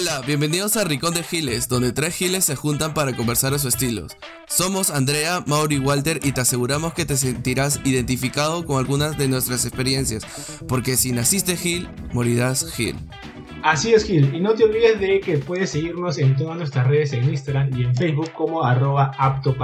Hola, bienvenidos a Ricón de Giles, donde tres giles se juntan para conversar a su estilo. Somos Andrea, Mauri y Walter y te aseguramos que te sentirás identificado con algunas de nuestras experiencias, porque si naciste gil, morirás gil. Así es, Gil. Y no te olvides de que puedes seguirnos en todas nuestras redes en Instagram y en Facebook como arroba apto.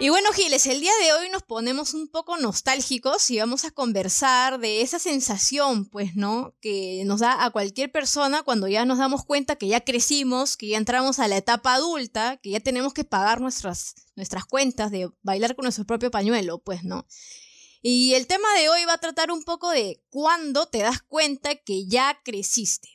Y bueno, Giles, el día de hoy nos ponemos un poco nostálgicos y vamos a conversar de esa sensación, pues, ¿no? Que nos da a cualquier persona cuando ya nos damos cuenta que ya crecimos, que ya entramos a la etapa adulta, que ya tenemos que pagar nuestras, nuestras cuentas de bailar con nuestro propio pañuelo, pues, ¿no? Y el tema de hoy va a tratar un poco de cuándo te das cuenta que ya creciste.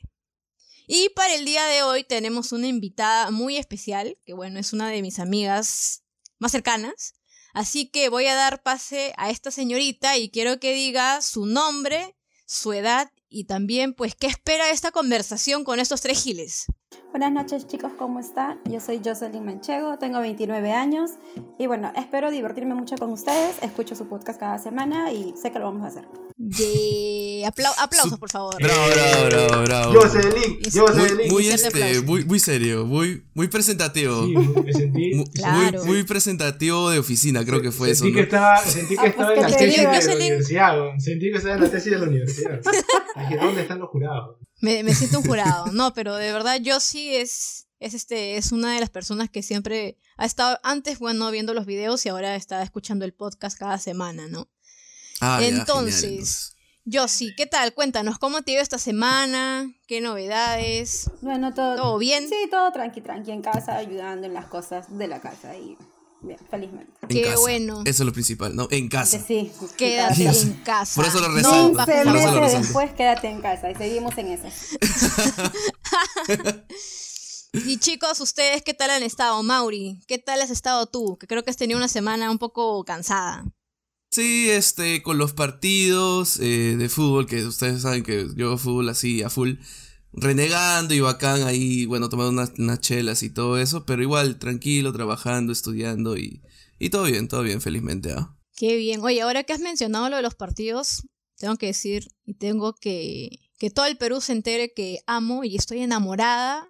Y para el día de hoy tenemos una invitada muy especial, que bueno, es una de mis amigas más cercanas. Así que voy a dar pase a esta señorita y quiero que diga su nombre, su edad y también pues qué espera esta conversación con estos tres giles. Buenas noches chicos, ¿cómo están? Yo soy Jocelyn Manchego, tengo 29 años y bueno, espero divertirme mucho con ustedes, escucho su podcast cada semana y sé que lo vamos a hacer. Yeah. aplausos, por favor. Bravo, bravo, bravo, bravo. Jocelyn, Jocelyn. Muy, muy, este, muy, muy serio, muy, muy presentativo. Sí, me sentí. Muy, Claro. muy presentativo de oficina, creo que fue eso. Sentí ¿no? que estaba, sentí que Ah, estaba pues en la que tesis de la universidad. Sentí que estaba en la tesis de la universidad. ¿dónde están los jurados? Me, me siento un jurado. No, pero de verdad yo sí es, es, este, es una de las personas que siempre ha estado antes, bueno, viendo los videos y ahora está escuchando el podcast cada semana, ¿no? Ah, ya, genial, Entonces, Yo sí, ¿qué tal? Cuéntanos, ¿cómo te iba esta semana? ¿Qué novedades? Bueno, todo, ¿Todo bien? Sí, todo tranqui, tranqui en casa, ayudando en las cosas de la casa y bien, felizmente. En Qué casa. bueno. Eso es lo principal, ¿no? En casa. Sí, Quédate quédate. en casa. Por eso lo resalto. pa- Por 15 eso lo meses resalto. después, quédate en casa y seguimos en eso. Y chicos, ¿ustedes qué tal han estado? Mauri, ¿qué tal has estado tú? Que creo que has tenido una semana un poco cansada. Sí, este, con los partidos eh, de fútbol, que ustedes saben que yo fútbol así a full, renegando y bacán ahí, bueno, tomando unas, unas chelas y todo eso, pero igual tranquilo, trabajando, estudiando y, y todo bien, todo bien, felizmente. ¿ah? Qué bien. Oye, ahora que has mencionado lo de los partidos, tengo que decir y tengo que que todo el Perú se entere que amo y estoy enamorada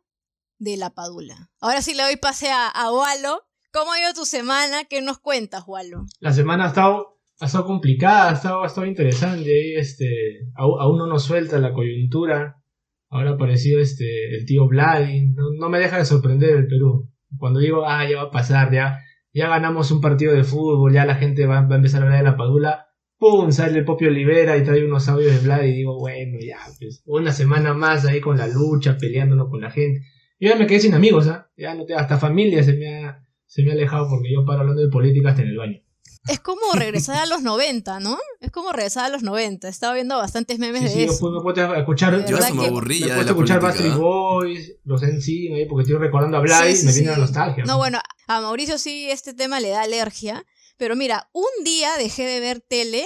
de la Padula. Ahora sí le doy pase a, a Walo. ¿Cómo ha ido tu semana? ¿Qué nos cuentas, Walo? La semana ha estado, ha estado complicada, ha estado, ha estado interesante. Este, aún no nos suelta la coyuntura. Ahora ha aparecido este, el tío Vladi. No, no me deja de sorprender el Perú. Cuando digo, ah, ya va a pasar, ya, ya ganamos un partido de fútbol, ya la gente va, va a empezar a hablar de la Padula. ¡Pum! Sale el Popio Olivera y trae unos audios de Vlad y digo, bueno, ya, pues, una semana más ahí con la lucha, peleándonos con la gente. Yo ya me quedé sin amigos, ¿ah? Ya no te, hasta familia se me ha, se me ha alejado porque yo paro hablando de política hasta en el baño. Es como regresar a los 90, ¿no? Es como regresar a los 90. Estaba viendo bastantes memes Sí, de sí, yo eso. puedo- me puedo escuchar, Yo me aburrí ya escuchar ¿ah? Boys, los ahí porque estoy recordando a Vlad Sí, y sí, me viene la nostalgia. No, bueno, a Mauricio sí este tema le da alergia. Pero mira, un día dejé de ver tele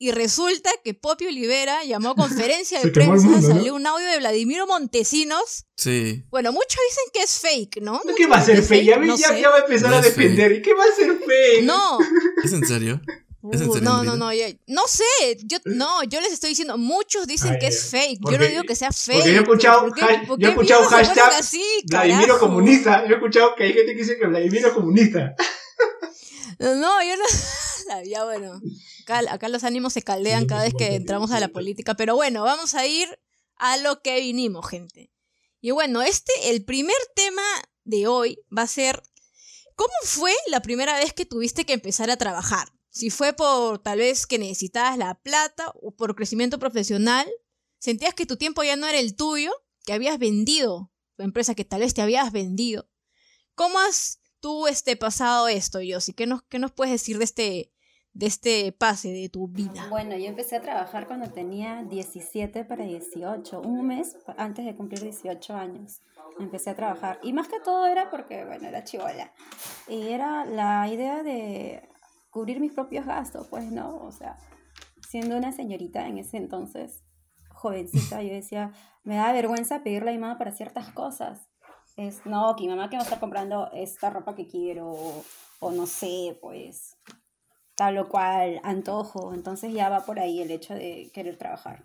y resulta que Poppy Olivera llamó a conferencia de prensa, mundo, ¿no? salió un audio de Vladimiro Montesinos. Sí. Bueno, muchos dicen que es fake, ¿no? ¿No, Muchos ¿Qué va a ser fake? Ya, no ya, ya va a empezar No a defender. ¿Y qué va a ser fake? No, ¿Es en serio? ¿Es en Uh, serio, no, no, no, ya- no sé, yo, no, yo les estoy diciendo, muchos dicen Ay, que es fake, yo porque- no digo que sea fake. Porque yo he escuchado, ¿por qué- ha- por yo he escuchado hashtag así, Vladimiro comunista. Yo he escuchado que hay gente que dice que Vladimiro comunista. No, yo no. ya bueno. Acá, acá los ánimos se caldean cada vez que entramos a la política. Pero bueno, vamos a ir a lo que vinimos, gente. Y bueno, este, el primer tema de hoy va a ser. ¿Cómo fue la primera vez que tuviste que empezar a trabajar? Si fue por tal vez que necesitabas la plata o por crecimiento profesional, sentías que tu tiempo ya no era el tuyo, que habías vendido tu empresa, que tal vez te habías vendido. ¿Cómo has tú este, pasado esto, Yossi? ¿Qué nos, ¿Qué nos puedes decir de este, de este pase de tu vida? Bueno, yo empecé a trabajar cuando tenía 17 para 18, un mes antes de cumplir 18 años. Empecé a trabajar. Y más que todo era porque, bueno, era chivola. Y era la idea de cubrir mis propios gastos, pues, ¿no? O sea, siendo una señorita en ese entonces, jovencita, yo decía, me da vergüenza pedirle a mi para ciertas cosas. Es, no, que mi mamá que va a estar comprando esta ropa que quiero, o, o no sé, pues, tal o cual antojo. Entonces ya va por ahí el hecho de querer trabajar.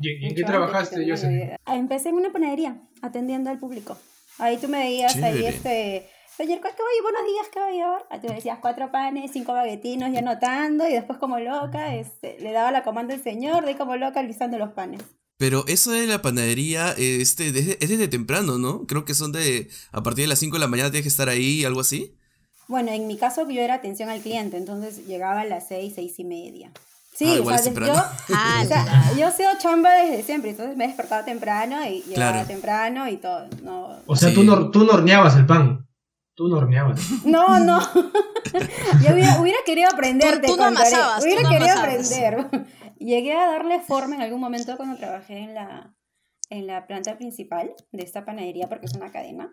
¿Y en qué trabajaste, yo sé? Empecé en una panadería, atendiendo al público. Ahí tú me veías ahí este... Señor, caballero, buenos días, caballero. Tú me decías cuatro panes, cinco baguetinos, ya anotando, y después como loca, este, le daba la comanda al señor, de ahí como loca alisando los panes. Pero eso de la panadería este, es desde temprano, ¿no? Creo que son de. A partir de las 5 de la mañana tienes que estar ahí, algo así. Bueno, en mi caso yo era atención al cliente, entonces llegaba a las 6, 6 y media. Sí, Ah, o igual sea, yo, o sea, yo he sido chamba desde siempre, entonces me despertaba temprano y llegaba Claro. temprano y todo. No, O sea, Sí. tú, no, tú no horneabas el pan. Tú no horneabas. no. no. yo hubiera, hubiera querido aprender, Tú- te tú no amasabas, tú Hubiera no querido amasabas. aprender. Llegué a darle forma en algún momento cuando trabajé en la, en la planta principal de esta panadería, porque es una cadena.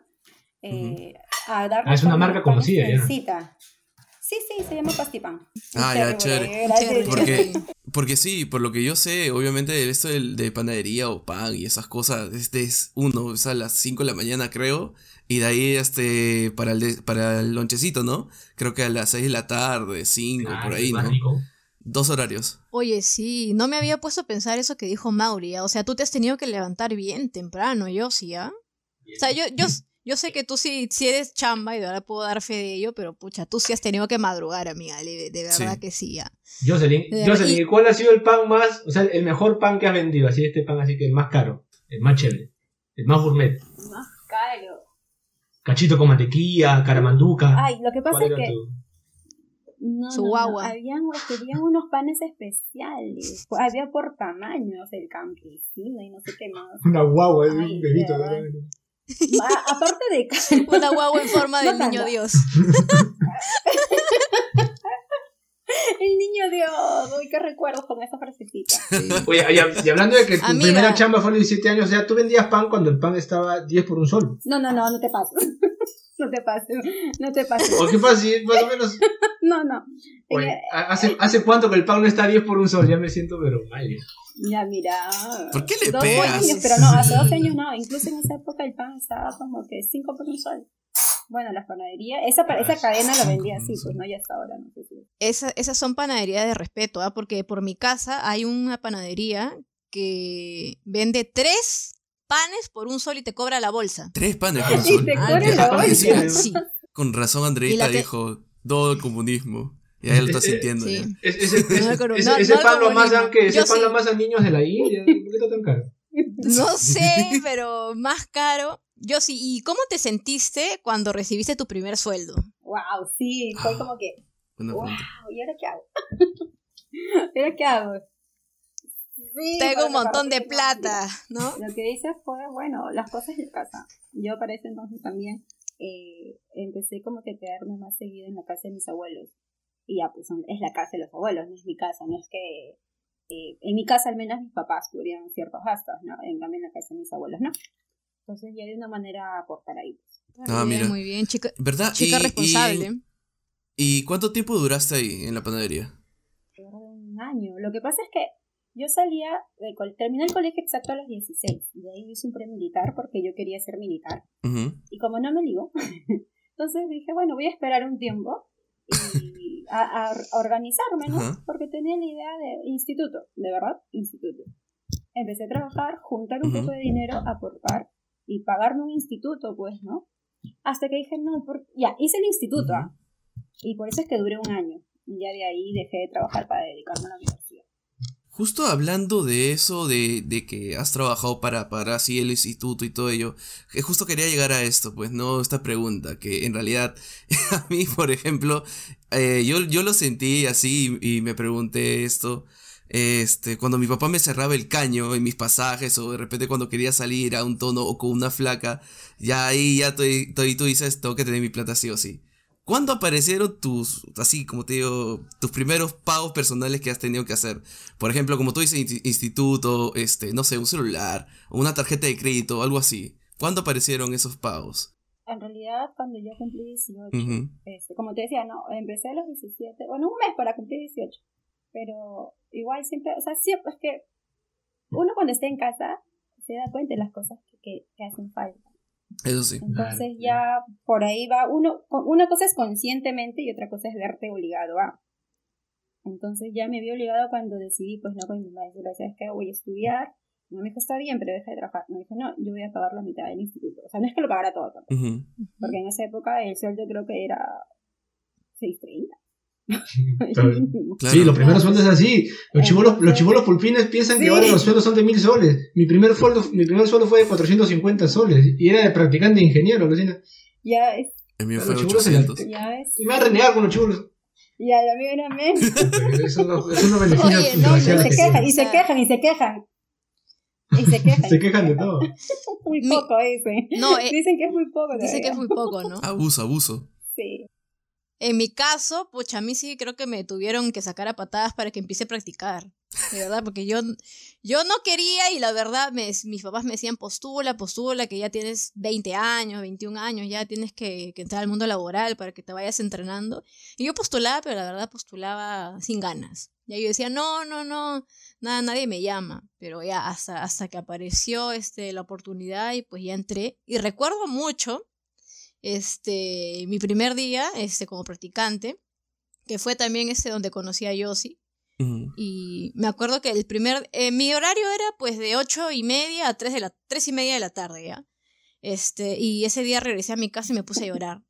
Eh, a darle Ah, es una marca conocida, ya. Sí, sí, se llama Pastipan. Ah, ya, chévere. Chévere. Porque, porque sí, por lo que yo sé, obviamente esto del- de, panadería o pan y esas cosas, este es uno, es a las 5 de la mañana creo, y de ahí este para el, de- para el lonchecito, ¿no? Creo que a las 6 de la tarde, 5, por ahí, ¿no? rico. Dos horarios. Oye, sí, no me había puesto a pensar eso que dijo Mauri. ¿ah? O sea, tú te has tenido que levantar bien temprano, yo sí, ¿ah? O sea, yo, yo, yo sé que tú sí, sí eres chamba y de verdad puedo dar fe de ello, pero pucha, tú sí has tenido que madrugar, amiga, de, de verdad Sí. que sí, ¿ah? Jocelyn, Jocelyn, ¿y cuál ha sido el pan más, o sea, el mejor pan que has vendido? Así, este pan así que el más caro, el más chévere, el más gourmet. Más caro. Cachito con mantequilla, caramanduca. Ay, lo que pasa ¿Cuál es que tu? No, Su no, no, guagua. Habían, habían unos panes especiales. Había por tamaños, el campesino y no sé qué más. Una guagua, es Ay, un bebito. de aparte de Una guagua en forma No del niño tanto. Dios. el niño Dios. Uy, qué recuerdos con esa frasecita. Oye, y, y hablando de que tu Amiga. primera chamba fue a los 17 años, o sea, tú vendías pan cuando el pan estaba 10 por un sol. No, no, no, no te pases. No te pases, no te pases. ¿O qué pasa más o menos? No, no. Oye, Tenía- ¿hace, ¿hace cuánto que el pan no está a 10 por un sol? Ya me siento pero mal. Ya, mira. ¿Por qué le 12 pegas? años, pero no, hace 12 años no. Incluso en esa época el pan estaba como que 5 por un sol. Bueno, las panaderías, esa, esa cadena lo vendía así, pues no, ya hasta ahora, no sé si. Esa- esas son panaderías de respeto, ¿ah? Porque por mi casa hay una panadería que vende tres panes por un sol y te cobra la bolsa. Tres panes por Y sol. te Ah, cobra la Ah, bolsa. sí. Con razón Y Andreita la te- dijo todo el comunismo. Y ahí lo está sintiendo sí. ya. Es- ese, ese, No, pero ese- no- ese no pan lo amasan que ese pan lo amasan niños de la India. ¿Por qué está tan caro? no sé, pero más caro. Yo sí. ¿Y cómo te sentiste cuando recibiste tu primer sueldo? Wow, sí, fue como que, wow, pregunta. ¿y ahora qué hago? ¿Y ahora qué hago? Sí, Tengo un montón de plata, ¿no? Lo que hice fue, bueno, las cosas de casa. Yo para ese entonces también eh, empecé como que a quedarme más seguido en la casa de mis abuelos. Y ya, pues son- es la casa de los abuelos, no es mi casa, no es que... eh, en mi casa al menos mis papás cubrían ciertos gastos, ¿no? En cambio en la casa de mis abuelos, ¿no? Entonces ya de una manera aportar ahí. pues. Ah, Muy bien, mira. Muy bien, chica, ¿Verdad? chica Y- responsable. Y, ¿Y cuánto tiempo duraste ahí en la panadería? un año. Lo que pasa es que yo salía, de terminé el colegio exacto a los 16. Y de ahí hice un premilitar porque yo quería ser militar. Y como no me ligó, entonces dije, bueno, voy a esperar un tiempo y a, organizarme, ¿no? Porque tenía la idea de instituto, de verdad, instituto. Empecé a trabajar, juntar un poco de dinero, aportar y pagarme un instituto, pues, ¿no? Hasta que dije, no, por- ya, hice el instituto, ¿ah? Y por eso es que duré un año. Y ya de ahí dejé de trabajar para dedicarme a la universidad. Justo hablando de eso, de, de que has trabajado para, para así el instituto y todo ello, que justo quería llegar a esto, pues, ¿no? Esta pregunta, que en realidad a mí, por ejemplo, eh, yo, yo lo sentí así y, y me pregunté esto, este, cuando mi papá me cerraba el caño en mis pasajes o de repente cuando quería salir a un tono o con una flaca, ya ahí ya tú, dices, tengo que tener mi plata sí o sí. ¿Cuándo aparecieron tus, así como te digo, tus primeros pagos personales que has tenido que hacer? Por ejemplo, como tú dices, insti- instituto, este, no sé, un celular, una tarjeta de crédito, algo así. ¿Cuándo aparecieron esos pagos? En realidad, cuando yo cumplí 18, Ujú. este, como te decía, no, empecé a los 17, bueno, un mes para cumplir 18, pero igual siempre, o sea, siempre es que uno cuando está en casa se da cuenta de las cosas que, que, que hacen falta. Eso sí. Entonces ya por ahí va, uno, una cosa es conscientemente y otra cosa es verte obligado a. Entonces ya me vi obligado cuando decidí, pues no con mi madre, decir, ¿sabes qué? Voy a estudiar Me dijo, está bien, pero deja de trabajar. Me dije, no, yo voy a pagar la mitad del instituto. O sea, no es que lo pagara todo tampoco. Porque en esa época el sueldo creo que era 6.30. Claro. Sí, los primeros sueldos es así. Los chibolos, los chibolos pulpines piensan que ahora los sueldos son de mil soles. Mi primer sueldo, mi primer sueldo fue de 450 soles. Y era de practicante de ingeniero, Lucina. Ya ves, El mío Los fue chibolos se la- 800. ya ves. Y me van a renegar con los chibolos. Ya, ya me era menos. Eso no, eso no beneficia Oye, no, Y se que quejan, y se quejan, y se quejan. Y se quejan. Se quejan de todo. Muy poco, dicen. No, eh, Dicen que es muy poco. dice que es muy poco, ¿no? Abuso, abuso. En mi caso, pucha, a mí sí creo que me tuvieron que sacar a patadas para que empiece a practicar. De verdad, porque yo, yo no quería y la verdad me- mis papás me decían postula, postula, que ya tienes 20 años, 21 años, ya tienes que, que entrar al mundo laboral para que te vayas entrenando. Y yo postulaba, pero la verdad postulaba sin ganas. Ya yo decía, no, no, no, nada, nadie me llama. Pero ya hasta, hasta que apareció este, la oportunidad y pues ya entré. Y recuerdo mucho este, mi primer día este, como practicante, que fue también este donde conocí a Yossi. Y me acuerdo que el primer, eh, mi horario era pues de ocho y media a tres de la, tres y media de la tarde, ¿ya? Este, y ese día regresé a mi casa y me puse a llorar.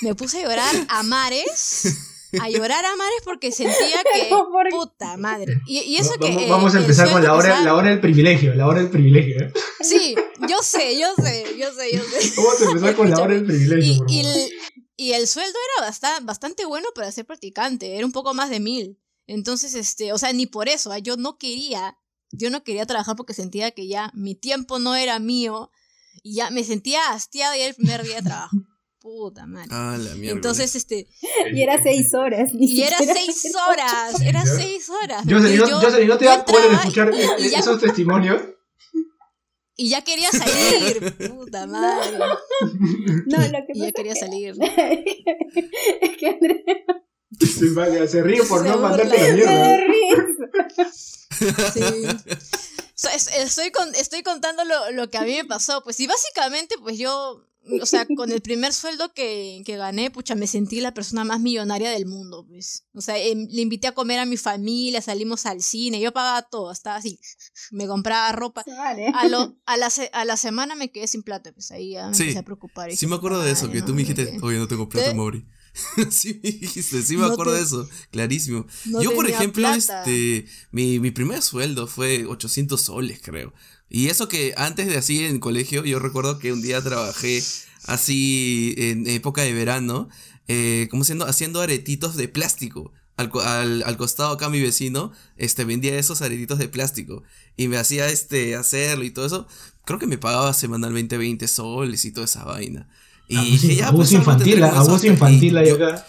Me puse a llorar a mares, a llorar a mares porque sentía que, ¿por puta madre. Y, y eso Va- que... vamos, eh, vamos a empezar con la hora, la hora del privilegio. La hora del privilegio. ¿eh? Sí, yo sé, yo sé, yo sé, yo sé. Vamos a empezar con la hora del privilegio. Y, por y favor. el, y el sueldo era bastante, bastante bueno para ser practicante, era un poco más de mil. Entonces, este, o sea, ni por eso, ah, yo no quería, yo no quería trabajar porque sentía que ya mi tiempo no era mío y ya me sentía hastiada ya el primer día de trabajo. Puta madre. Ah, la mierda. Entonces, este, Y era seis horas. ni y era seis horas, era seis horas. Jocelyn, Y ¿no, yo- Jocelyn, ¿no te yo da poder escuchar y- ya- esos testimonios? Y ya quería salir, puta madre. No, lo que Y ya quería salir. es que Andrea Se, vale, se ríe por Se no mandarte la mierda. Sí. Es- estoy, con, estoy contando lo, lo que a mí me pasó. Pues, y básicamente, pues yo, o sea, con el primer sueldo que, que gané, pucha, me sentí la persona más millonaria del mundo, pues. O sea, em, le invité a comer a mi familia, salimos al cine, yo pagaba todo, estaba así, me compraba ropa. Vale. A, lo, a, la, a la semana me quedé sin plata, pues ahí ya me Sí. empecé a preocupar. y Sí dije, me acuerdo de eso, "Ay, que no, tú me dijiste, oye, no tengo plata, ¿Te- Mauri. sí me dijiste, sí me No acuerdo te- de eso, clarísimo. no Yo, por ejemplo, plata". este, mi, mi primer sueldo fue 800 soles, creo. Y eso que antes de así en colegio, yo recuerdo que un día trabajé así en época de verano, eh, como siendo, haciendo aretitos de plástico. Al, al, al costado acá mi vecino, este, vendía esos aretitos de plástico. Y me hacía, este, hacerlo y todo eso. Creo que me pagaba semanalmente 20 soles y toda esa vaina. Y Abuso, dije, ya, abuso pues, algo infantil, abuso infantil ahí yo- acá.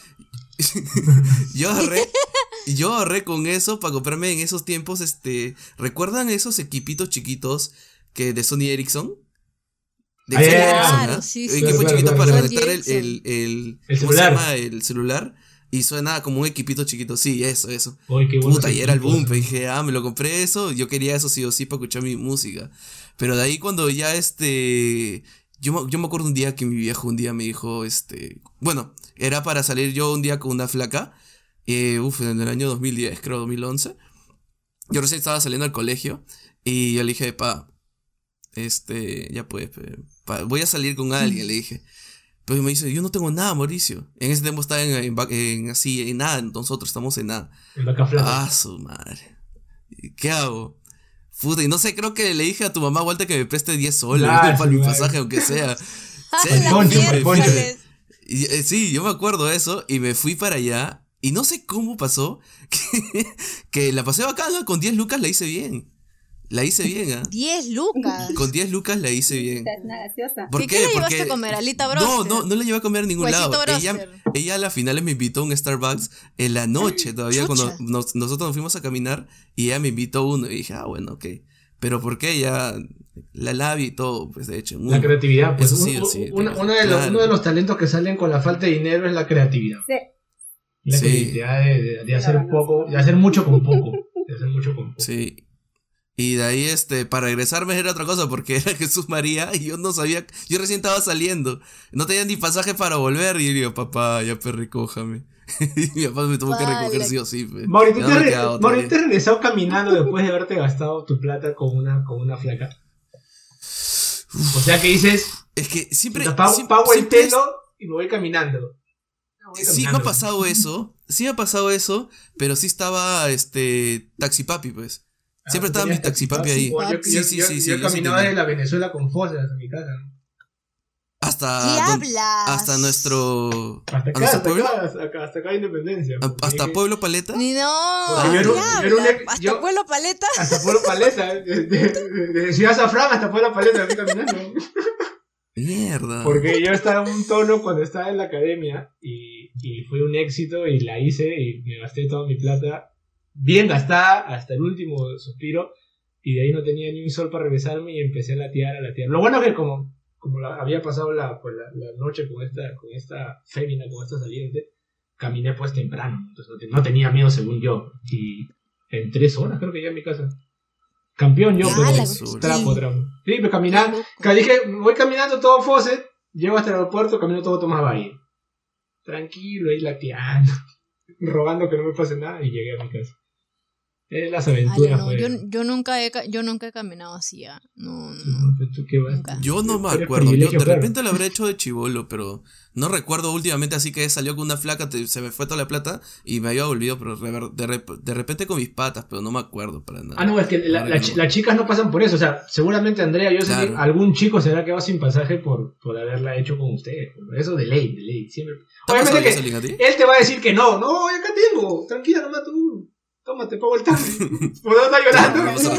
yo ahorré, yo ahorré con eso para comprarme en esos tiempos, este, ¿recuerdan esos equipitos chiquitos que de Sony Ericsson? De Ah, Sony. Ericsson, Claro, ¿ah? sí, Un sí. equipo Claro, chiquito claro, para conectar el, el, el, El ¿cómo se celular. llama? El celular. Y suena como un equipito chiquito, sí, eso, eso. Uy, qué Puta, y era el boom, pues, dije, ah, me lo compré eso, yo quería eso sí o sí para escuchar mi música. Pero de ahí cuando ya este, yo, yo me acuerdo un día que mi viejo un día me dijo, este, bueno, era para salir yo un día con una flaca, eh, uf, en el año 2010, creo, 2011. Yo recién estaba saliendo al colegio y yo le dije, pa, este, ya pues, pa, voy a salir con alguien, le dije. Pero me dice, yo no tengo nada, Mauricio. En ese tiempo estaba en, en, en así, en nada, nosotros estamos en nada. En vaca flaca. Ah, su madre. ¿Qué hago? Puta, y no sé, creo que le dije a tu mamá Walter que me preste 10 soles Ah, para mi pasaje, aunque sea. ¡A Sí, la Poncho, miércoles! Poncho. Y, eh, sí, yo me acuerdo de eso y me fui para allá y no sé cómo pasó que, que la pasé bacana, con 10 lucas la hice bien. La hice bien, ¿ah? 10 lucas. Con 10 lucas la hice bien. Una graciosa. ¿Por ¿Qué, qué? qué le llevaste Porque a comer? ¿Alita no, broster? no, no la llevé a comer a ningún Huesito lado. Ella, broster. ella a la final me invitó a un Starbucks en la noche todavía Chucha. cuando nos- nosotros nos fuimos a caminar y ella me invitó a uno y dije, ah, bueno, ok. Pero ¿por qué? Ya la labia y todo, pues de hecho. muy- La creatividad, pues. Eso sí, Un- sí, una- de los, uno de los talentos que salen con la falta de dinero es la creatividad. Sí. La Sí. creatividad de, de- de hacer Claro, no poco, de hacer mucho con poco. De hacer mucho con poco. Sí. Y de ahí, este, para regresarme era otra cosa, porque era Jesús María y yo no sabía, yo recién estaba saliendo, no tenía ni pasaje para volver y yo digo, papá, ya perricójame. y mi papá me tuvo que recoger sí o sí. pe. Mauri, ¿tú Ya te, no me re- quedaba otra Mauri, vez. ¿te has regresado caminando después de haberte gastado tu plata con una, con una flaca? O sea que dices, Es que siempre. "Te pago, siempre- pago el siempre es- pelo y me voy caminando. No, voy Sí me ha pasado eso, sí me ha pasado eso, pero sí estaba este Taxi Papi, pues. Ah, Siempre tú estaba mi tenías taxi papi ahí. Yo, Sí, yo- sí, sí, yo sí, yo sí caminaba de la Venezuela con fosas a mi casa. Hasta ¿Qué don- hasta nuestro Hasta ¿A acá, hasta pueblo? acá, hasta acá, hasta acá Independencia. a- hasta dije, Pueblo Paleta. Ni no. Hasta yo- Pueblo Paleta. Hasta Pueblo Paleta, de, de, de- de Ciudad Zafrán hasta Pueblo Paleta, fui caminando. Mierda. Porque yo estaba en un tono cuando estaba en la academia y, y fue un éxito y la hice y me gasté toda mi plata bien gastada hasta el último suspiro y de ahí no tenía ni un sol para regresarme y empecé a latear, a latear. Lo bueno es que como, como la- había pasado la, pues, la, la noche con esta, con esta fémina, con esta saliente, caminé pues temprano, entonces no, te- no tenía miedo según yo y en tres horas creo que llegué a mi casa. Campeón yo, pero trapo, sí. trapo. Sí, pero caminar, que dije, voy caminando todo Fawcett, llego hasta el aeropuerto, camino todo Tomás Valle. Tranquilo, ahí lateando, rogando que no me pase nada y llegué a mi casa. Es las aventuras, no, pues. yo, yo nunca he, yo nunca he caminado así, ah. No, no. Pues, ¿tú qué vas? Nunca. Yo no me acuerdo. Yo de claro. repente lo habré hecho de chivolo, pero no recuerdo últimamente así que salió con una flaca, te- se me fue toda la plata y me había olvidado, pero de, de rep- de repente con mis patas, pero no me acuerdo para nada. Ah, no, es que la- la que las chicas no pasan por eso. O sea, seguramente Andrea, yo sé que algún chico se habrá quedado sin pasaje por, por haberla hecho con ustedes. Eso de ley, de ley. Siempre. ¿Te ha pasado Obviamente que él te va a decir que no. No, acá tengo. Tranquila, nomás tú. Tómate, pago el taxi. ¿Por dónde llorando? Cuando,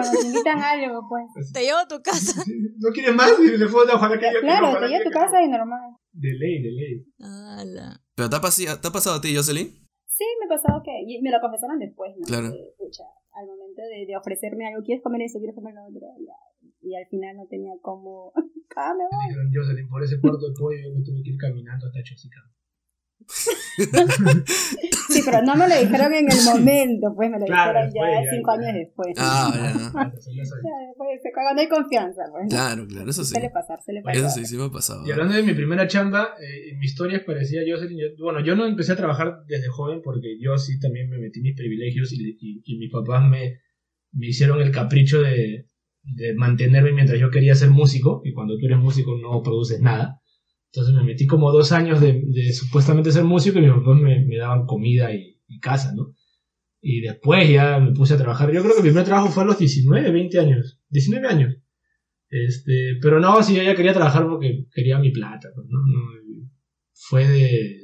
cuando te invitan a algo, pues. Te llevo a tu casa. ¿No quieres más? Y le fue a ojalá que ella Claro, te llevo a tu casa y normal. De ley, de ley. Ala. ¿Pero te ha, pasi- te ha pasado a ti, Jocelyn? Sí, me pasaba que. y me lo confesaron después, ¿no? Claro. Que, pucha, al momento de, de ofrecerme algo, ¿quieres comer eso? ¿Quieres comer lo otro? Ya. Y al final no tenía cómo. Ah, me voy. dijeron, Jocelyn, por ese cuarto de pollo yo me tuve que ir caminando hasta Chosica. Sí, pero no me lo dijeron en el momento, pues me lo Claro, dijeron ya ya, cinco ya. años después. Ah, ya. Después, cuando hay confianza, pues. Claro, claro, eso sí. Suele pasar, suele pasar. Eso sí, sí me ha pasado. Y hablando de mi primera chamba, eh, en mi historia parecía yo- bueno, yo no empecé a trabajar desde joven porque yo sí también me metí mis privilegios y, y, y mis papás me, me hicieron el capricho de, de mantenerme mientras yo quería ser músico. Y cuando tú eres músico no produces nada. Entonces me metí como dos años de, de supuestamente ser músico y mis papás me, me daban comida y, y casa, ¿no? Y después ya me puse a trabajar. Yo creo que mi primer trabajo fue a los 19, 20 años. 19 años. Este, pero no, sí, yo ya quería trabajar porque quería mi plata. pues, ¿no? Fue de,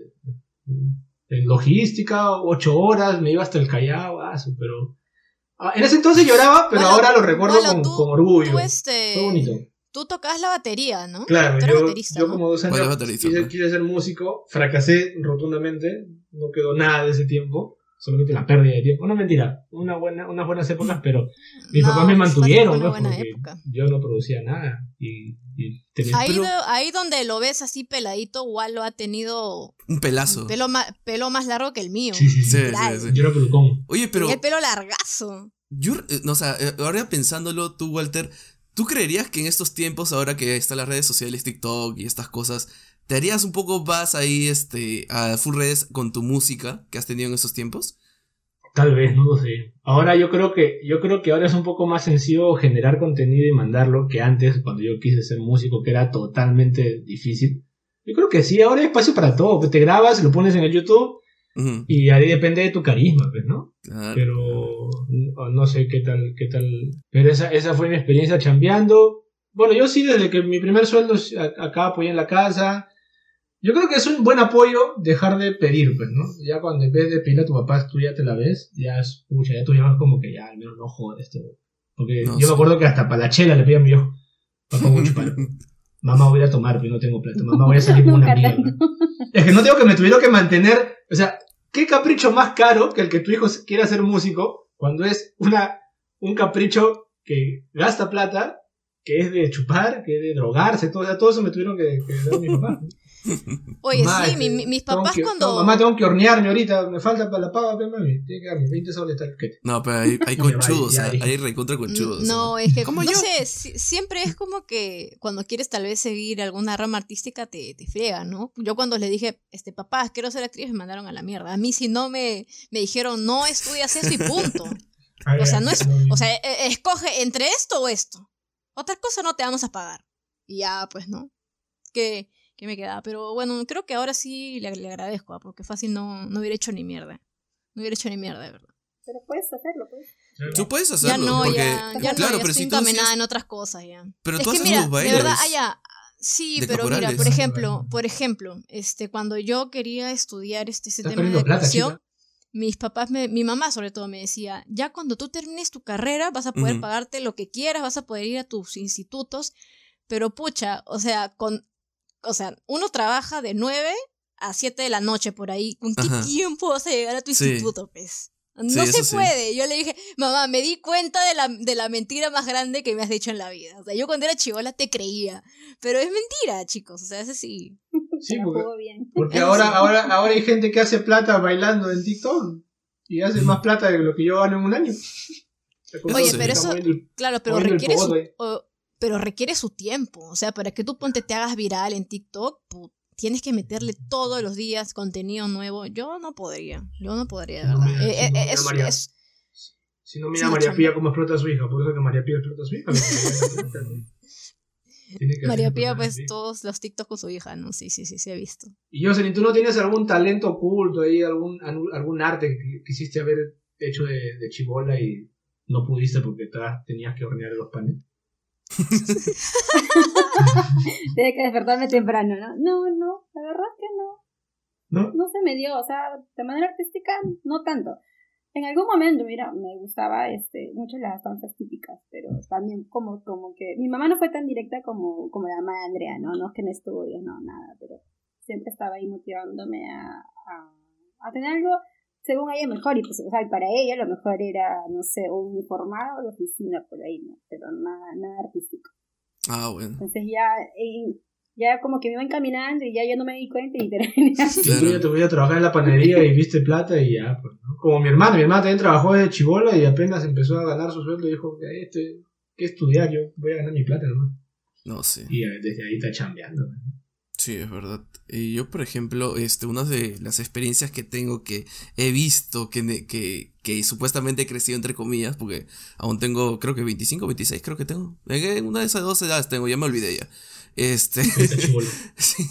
en logística, ocho horas, me iba hasta el Callao, ah, su, pero... ah, en ese entonces lloraba, pero Bueno, ahora lo recuerdo bueno, con, tú- con orgullo. Tú, este. Fue bonito. Tú tocabas la batería, ¿no? Claro, Tú eres yo, baterista, yo ¿no? como dos ¿Cuál es años baterista, quise, no? quise ser músico, fracasé rotundamente, no quedó nada de ese tiempo, solamente la pérdida de tiempo. No mentira, una buena, unas buenas épocas, pero mis No, papás me pues, mantuvieron, ¿no? una buena época. yo no producía nada y, y tenía... Ahí, Pero- do- ahí donde lo ves así peladito, Walo ha tenido Un pelazo. pelo más, pelo más largo que el mío. Sí, sí, sí. Sí, sí. Yo era pelucón. Oye, pero El pelo largazo. yo, eh, no, o sea, eh, ahora pensándolo tú, Walter, ¿tú creerías que en estos tiempos, ahora que están las redes sociales, TikTok y estas cosas, te harías un poco más ahí, este, a full redes con tu música que has tenido en esos tiempos? Tal vez, no lo sé. Ahora yo creo que yo creo que ahora es un poco más sencillo generar contenido y mandarlo que antes cuando yo quise ser músico que era totalmente difícil. Yo creo que sí, ahora hay espacio para todo. Te grabas, lo pones en el YouTube Ujú, y ahí depende de tu carisma, pues, ¿no? claro. Pero no, no sé qué tal, qué tal. Pero esa, esa fue mi experiencia chambeando. Bueno, yo sí, desde que mi primer sueldo a- acá apoyé en la casa. Yo creo que es un buen apoyo dejar de pedir, pues, ¿no? Ya cuando en vez de pedir a tu papá, tú ya te la ves, ya es, pucha, ya tú llamas como que ya, al menos no jodes. Este, porque No, yo sí. me acuerdo que hasta para la chela le pedía a mi viejo, papá, voy a chupar. Mamá, voy a tomar, pero no tengo plata. Mamá, voy a salir con una. ¿no? Es que no tengo que me tuvieron que mantener. O sea, ¿qué capricho más caro que el que tu hijo quiera ser músico cuando es una, un capricho que gasta plata que es de chupar, que es de drogarse, todo, o sea, todo eso me tuvieron que, que dar mis papás. Oye, Mamá, sí, este, mi- mi- mis papás que- cuando... no, mamá, tengo que hornearme ahorita, me falta para la paga, pe, mami. Tiene que darme 20 soles tal que No, pero hay, conchudos, hay, hay recontra conchudos. No, es que, Como no yo. sé, si- siempre es como que cuando quieres tal vez seguir alguna rama artística te, te friega, ¿no? Yo cuando les dije, este, papá, quiero ser actriz, me mandaron a la mierda. A mí si no me, me dijeron, no estudias eso y punto. O sea, no es, o sea, escoge entre esto o esto. Otra cosa no te vamos a pagar. Y ya, pues, ¿no? Que, que me quedaba. Pero bueno, creo que ahora sí le, le agradezco, ¿ah? porque fácil no, no hubiera hecho ni mierda. No hubiera hecho ni mierda, de verdad. Pero puedes hacerlo, pues. Tú puedes Ya hacerlo, no, porque, ya, ya no, claro, ya pero estoy encaminada en otras cosas ya. pero es tú que haces mira, los de bailes. verdad, ah, ya, sí, de pero mira, por ejemplo, por ejemplo, este, cuando yo quería estudiar este, ese tema de actuación. Mis papás, me, mi mamá sobre todo me decía, ya cuando tú termines tu carrera vas a poder pagarte lo que quieras, vas a poder ir a tus institutos, pero pucha, o sea, con, o sea, uno trabaja de 9 a 7 de la noche por ahí, ¿con qué Ajá. tiempo vas a llegar a tu Sí. instituto, pues? No Sí, se sí. puede. Yo le dije, mamá, me di cuenta de la, de la mentira más grande que me has dicho en la vida. O sea, yo cuando era chivola te creía. Pero es mentira, chicos. O sea, es así. Sí, porque, porque ahora, ahora, ahora hay gente que hace plata bailando en TikTok y hace más plata de lo que yo gano en un año. Oye, pero eso- el- Claro, pero requiere su, o- pero requiere su tiempo. O sea, para que tú ponte te hagas viral en TikTok, pu- tienes que meterle todos los días contenido nuevo. Yo no podría. Yo no podría, de verdad. Eh, si eh, no, eh, mira, es- María. es- Si no, mira a María. Pía cómo explota a su hija. Por eso que María Pía explota a su hija. María Pía, pues así. todos los TikToks con su hija, ¿no? Sí, sí, sí, sí, he visto. Y Jocelyn, ¿tú no tienes algún talento oculto ahí, algún, algún arte que quisiste haber hecho de, de chibola y no pudiste porque tenías que hornear los panes? Tiene que despertarme temprano, ¿no? No, no, la verdad es que no. ¿No? No se me dio, o sea, de manera artística, no tanto. En algún momento, mira, me gustaba este, mucho las danzas típicas, pero también como, como que mi mamá no fue tan directa como, como la mamá de Andrea, ¿no? No es que no estudie, no, nada, pero siempre estaba ahí motivándome a, a, a tener algo según ella mejor, y pues, o sea, para ella lo mejor era, no sé, un uniformado de oficina por ahí, ¿no? Pero nada, nada artístico. Ah, bueno. Entonces ya, eh, ya como que me iba encaminando y ya yo no me di cuenta y terminé así. Y tú ya te voy a trabajar en la panadería y viste plata y ya, pues, ¿no? Como mi hermano, mi hermano también trabajó de chibola y apenas empezó a ganar su sueldo y dijo, "Ya, este, ¿qué estudiar? Yo voy a ganar mi plata nomás. No sé. Y desde ahí está chambeando. ¿no? Sí, es verdad. Y yo, por ejemplo, este, una de las experiencias que tengo que he visto que, que, que supuestamente he crecido entre comillas, porque aún tengo, creo que 25, 26, creo que tengo. Eh, Una de esas dos edades tengo, ya me olvidé ya. Este. Sí.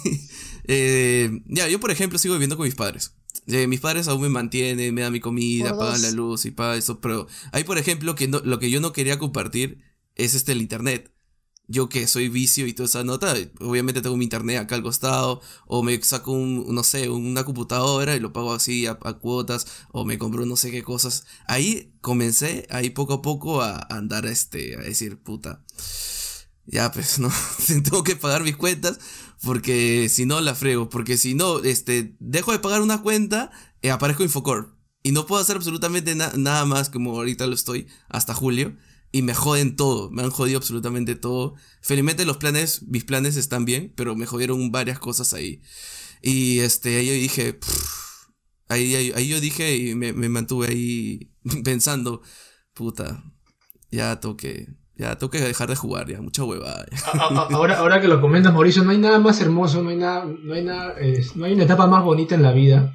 Eh, ya, yo por ejemplo sigo viviendo con mis padres. Eh, mis padres aún me mantienen, me dan mi comida, pagan la luz y pagan eso, pero hay por ejemplo que no, lo que yo no quería compartir es este el internet. Yo que soy vicio y toda esa nota, obviamente tengo mi internet acá al costado, o me saco un, no sé, una computadora y lo pago así a, cuotas, o me compro no sé qué cosas. Ahí comencé, ahí poco a poco a, andar este, a decir, puta, ya pues no, tengo que pagar mis cuentas, porque si no la frego, porque si no, este, dejo de pagar una cuenta, eh, aparezco Infocorp. Y no puedo hacer absolutamente na- nada más como ahorita lo estoy, hasta julio. Y me joden todo, me han jodido absolutamente todo. Felizmente los planes, mis planes están bien, pero me jodieron varias cosas ahí. Y este, ahí yo dije, ahí, ahí, yo dije y me, mantuve ahí pensando, puta, ya tengo que, ya tengo que dejar de jugar, ya, mucha huevada. ya". A- a- ahora, ahora que lo comentas, Mauricio, no hay nada más hermoso, no hay nada, no hay nada, no hay una etapa más bonita en la vida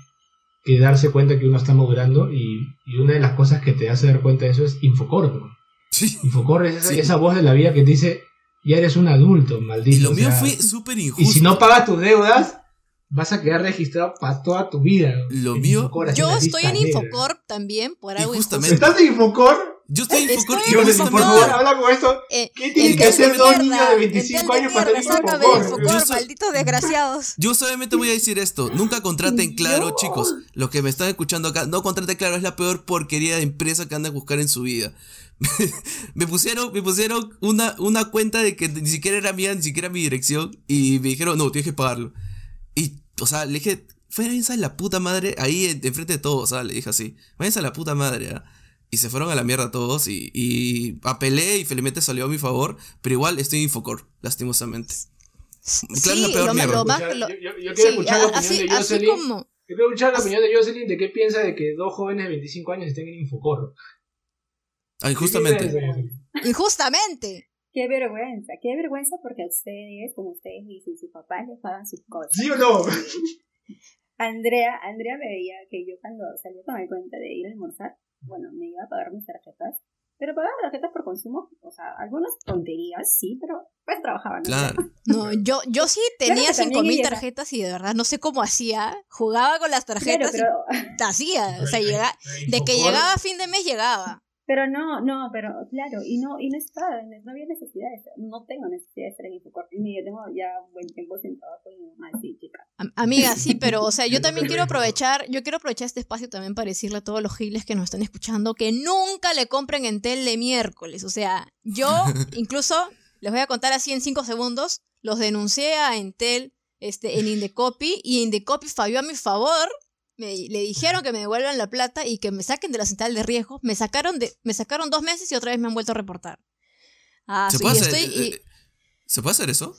que darse cuenta que uno está madurando y, y una de las cosas que te hace dar cuenta de eso es Infocorp. Sí. Es esa, Sí. esa voz de la vida que te dice, ya eres un adulto, maldito. Y lo o mío sea, fue súper y injusto. si no pagas tus deudas, vas a quedar registrado para toda tu vida. Lo mío- Yo estoy en negra. Infocorp también por Y algo justamente-. ¿Estás en Infocorp? Yo estoy en Estoy Yo, Infocorp. por justamente- favor, habla con esto. Eh, ¿Qué tiene el que hacer de dos niños de el 25 de años para? Infocorp, Yo soy- malditos desgraciados. Yo solamente voy a decir esto, nunca contraten claro, Yo. chicos. Los que me están escuchando acá, no contraten claro, es la peor porquería de empresa que andan a buscar en su vida. me pusieron, me pusieron una, una cuenta de que ni siquiera era mía, ni siquiera mi dirección, y me dijeron, no, tienes que pagarlo. Y, o sea, le dije, váyanse a la puta madre, ahí en- enfrente de todos, o sea, le dije así, váyanse a la puta madre, ¿ah?". Y se fueron a la mierda todos y, y apelé y felizmente salió a mi favor, pero igual estoy en Infocor, lastimosamente. Claro, sí, la peor lo, mierda. lo más, Escuchar- lo- yo, yo- yo quiero sí, escuchar la opinión así, de Jocelyn. como... Yo quiero escuchar la opinión de Jocelyn de qué piensa de que dos jóvenes de 25 años estén en Infocorro. Ay, ¿Qué justamente. piensa de eso, Jocelyn? Injustamente. Qué vergüenza, qué vergüenza porque ustedes, como ustedes dicen, sus papás les pagan sus cosas. ¿Sí o no? Andrea, Andrea me veía que yo cuando salía con el cuenta de ir a almorzar, bueno, me iba a pagar mis tarjetas, pero pagaba tarjetas por consumo, o sea, algunas tonterías, sí, pero pues trabajaba, ¿no? Claro. No, yo, yo sí tenía cinco mil tarjetas y de verdad no sé cómo hacía. Jugaba con las Claro, tarjetas pero, y hacía. O sea, Pero en- llega, en de que llegaba a fin de mes, llegaba. pero no, no, pero claro, y no, y no estaba, no había necesidad, de estar- no tengo necesidad de estar en Infocor, y yo tengo ya un buen tiempo sin trabajo y mi mamá, sí, chica. Am- Amiga, sí, pero, o sea, yo también quiero aprovechar, yo quiero aprovechar este espacio también para decirle a todos los giles que nos están escuchando que nunca le compren Entel de miércoles. O sea, yo incluso, les voy a contar así en cinco segundos, los denuncié a Entel este, en Indecopy y Indecopy falló a mi favor. Me, le dijeron que me devuelvan la plata y que me saquen de la central de riesgo. Me sacaron, de, me sacaron dos meses y otra vez me han vuelto a reportar. Ah, ¿Se puede, hacer, estoy- y- eh, ¿Se puede hacer eso?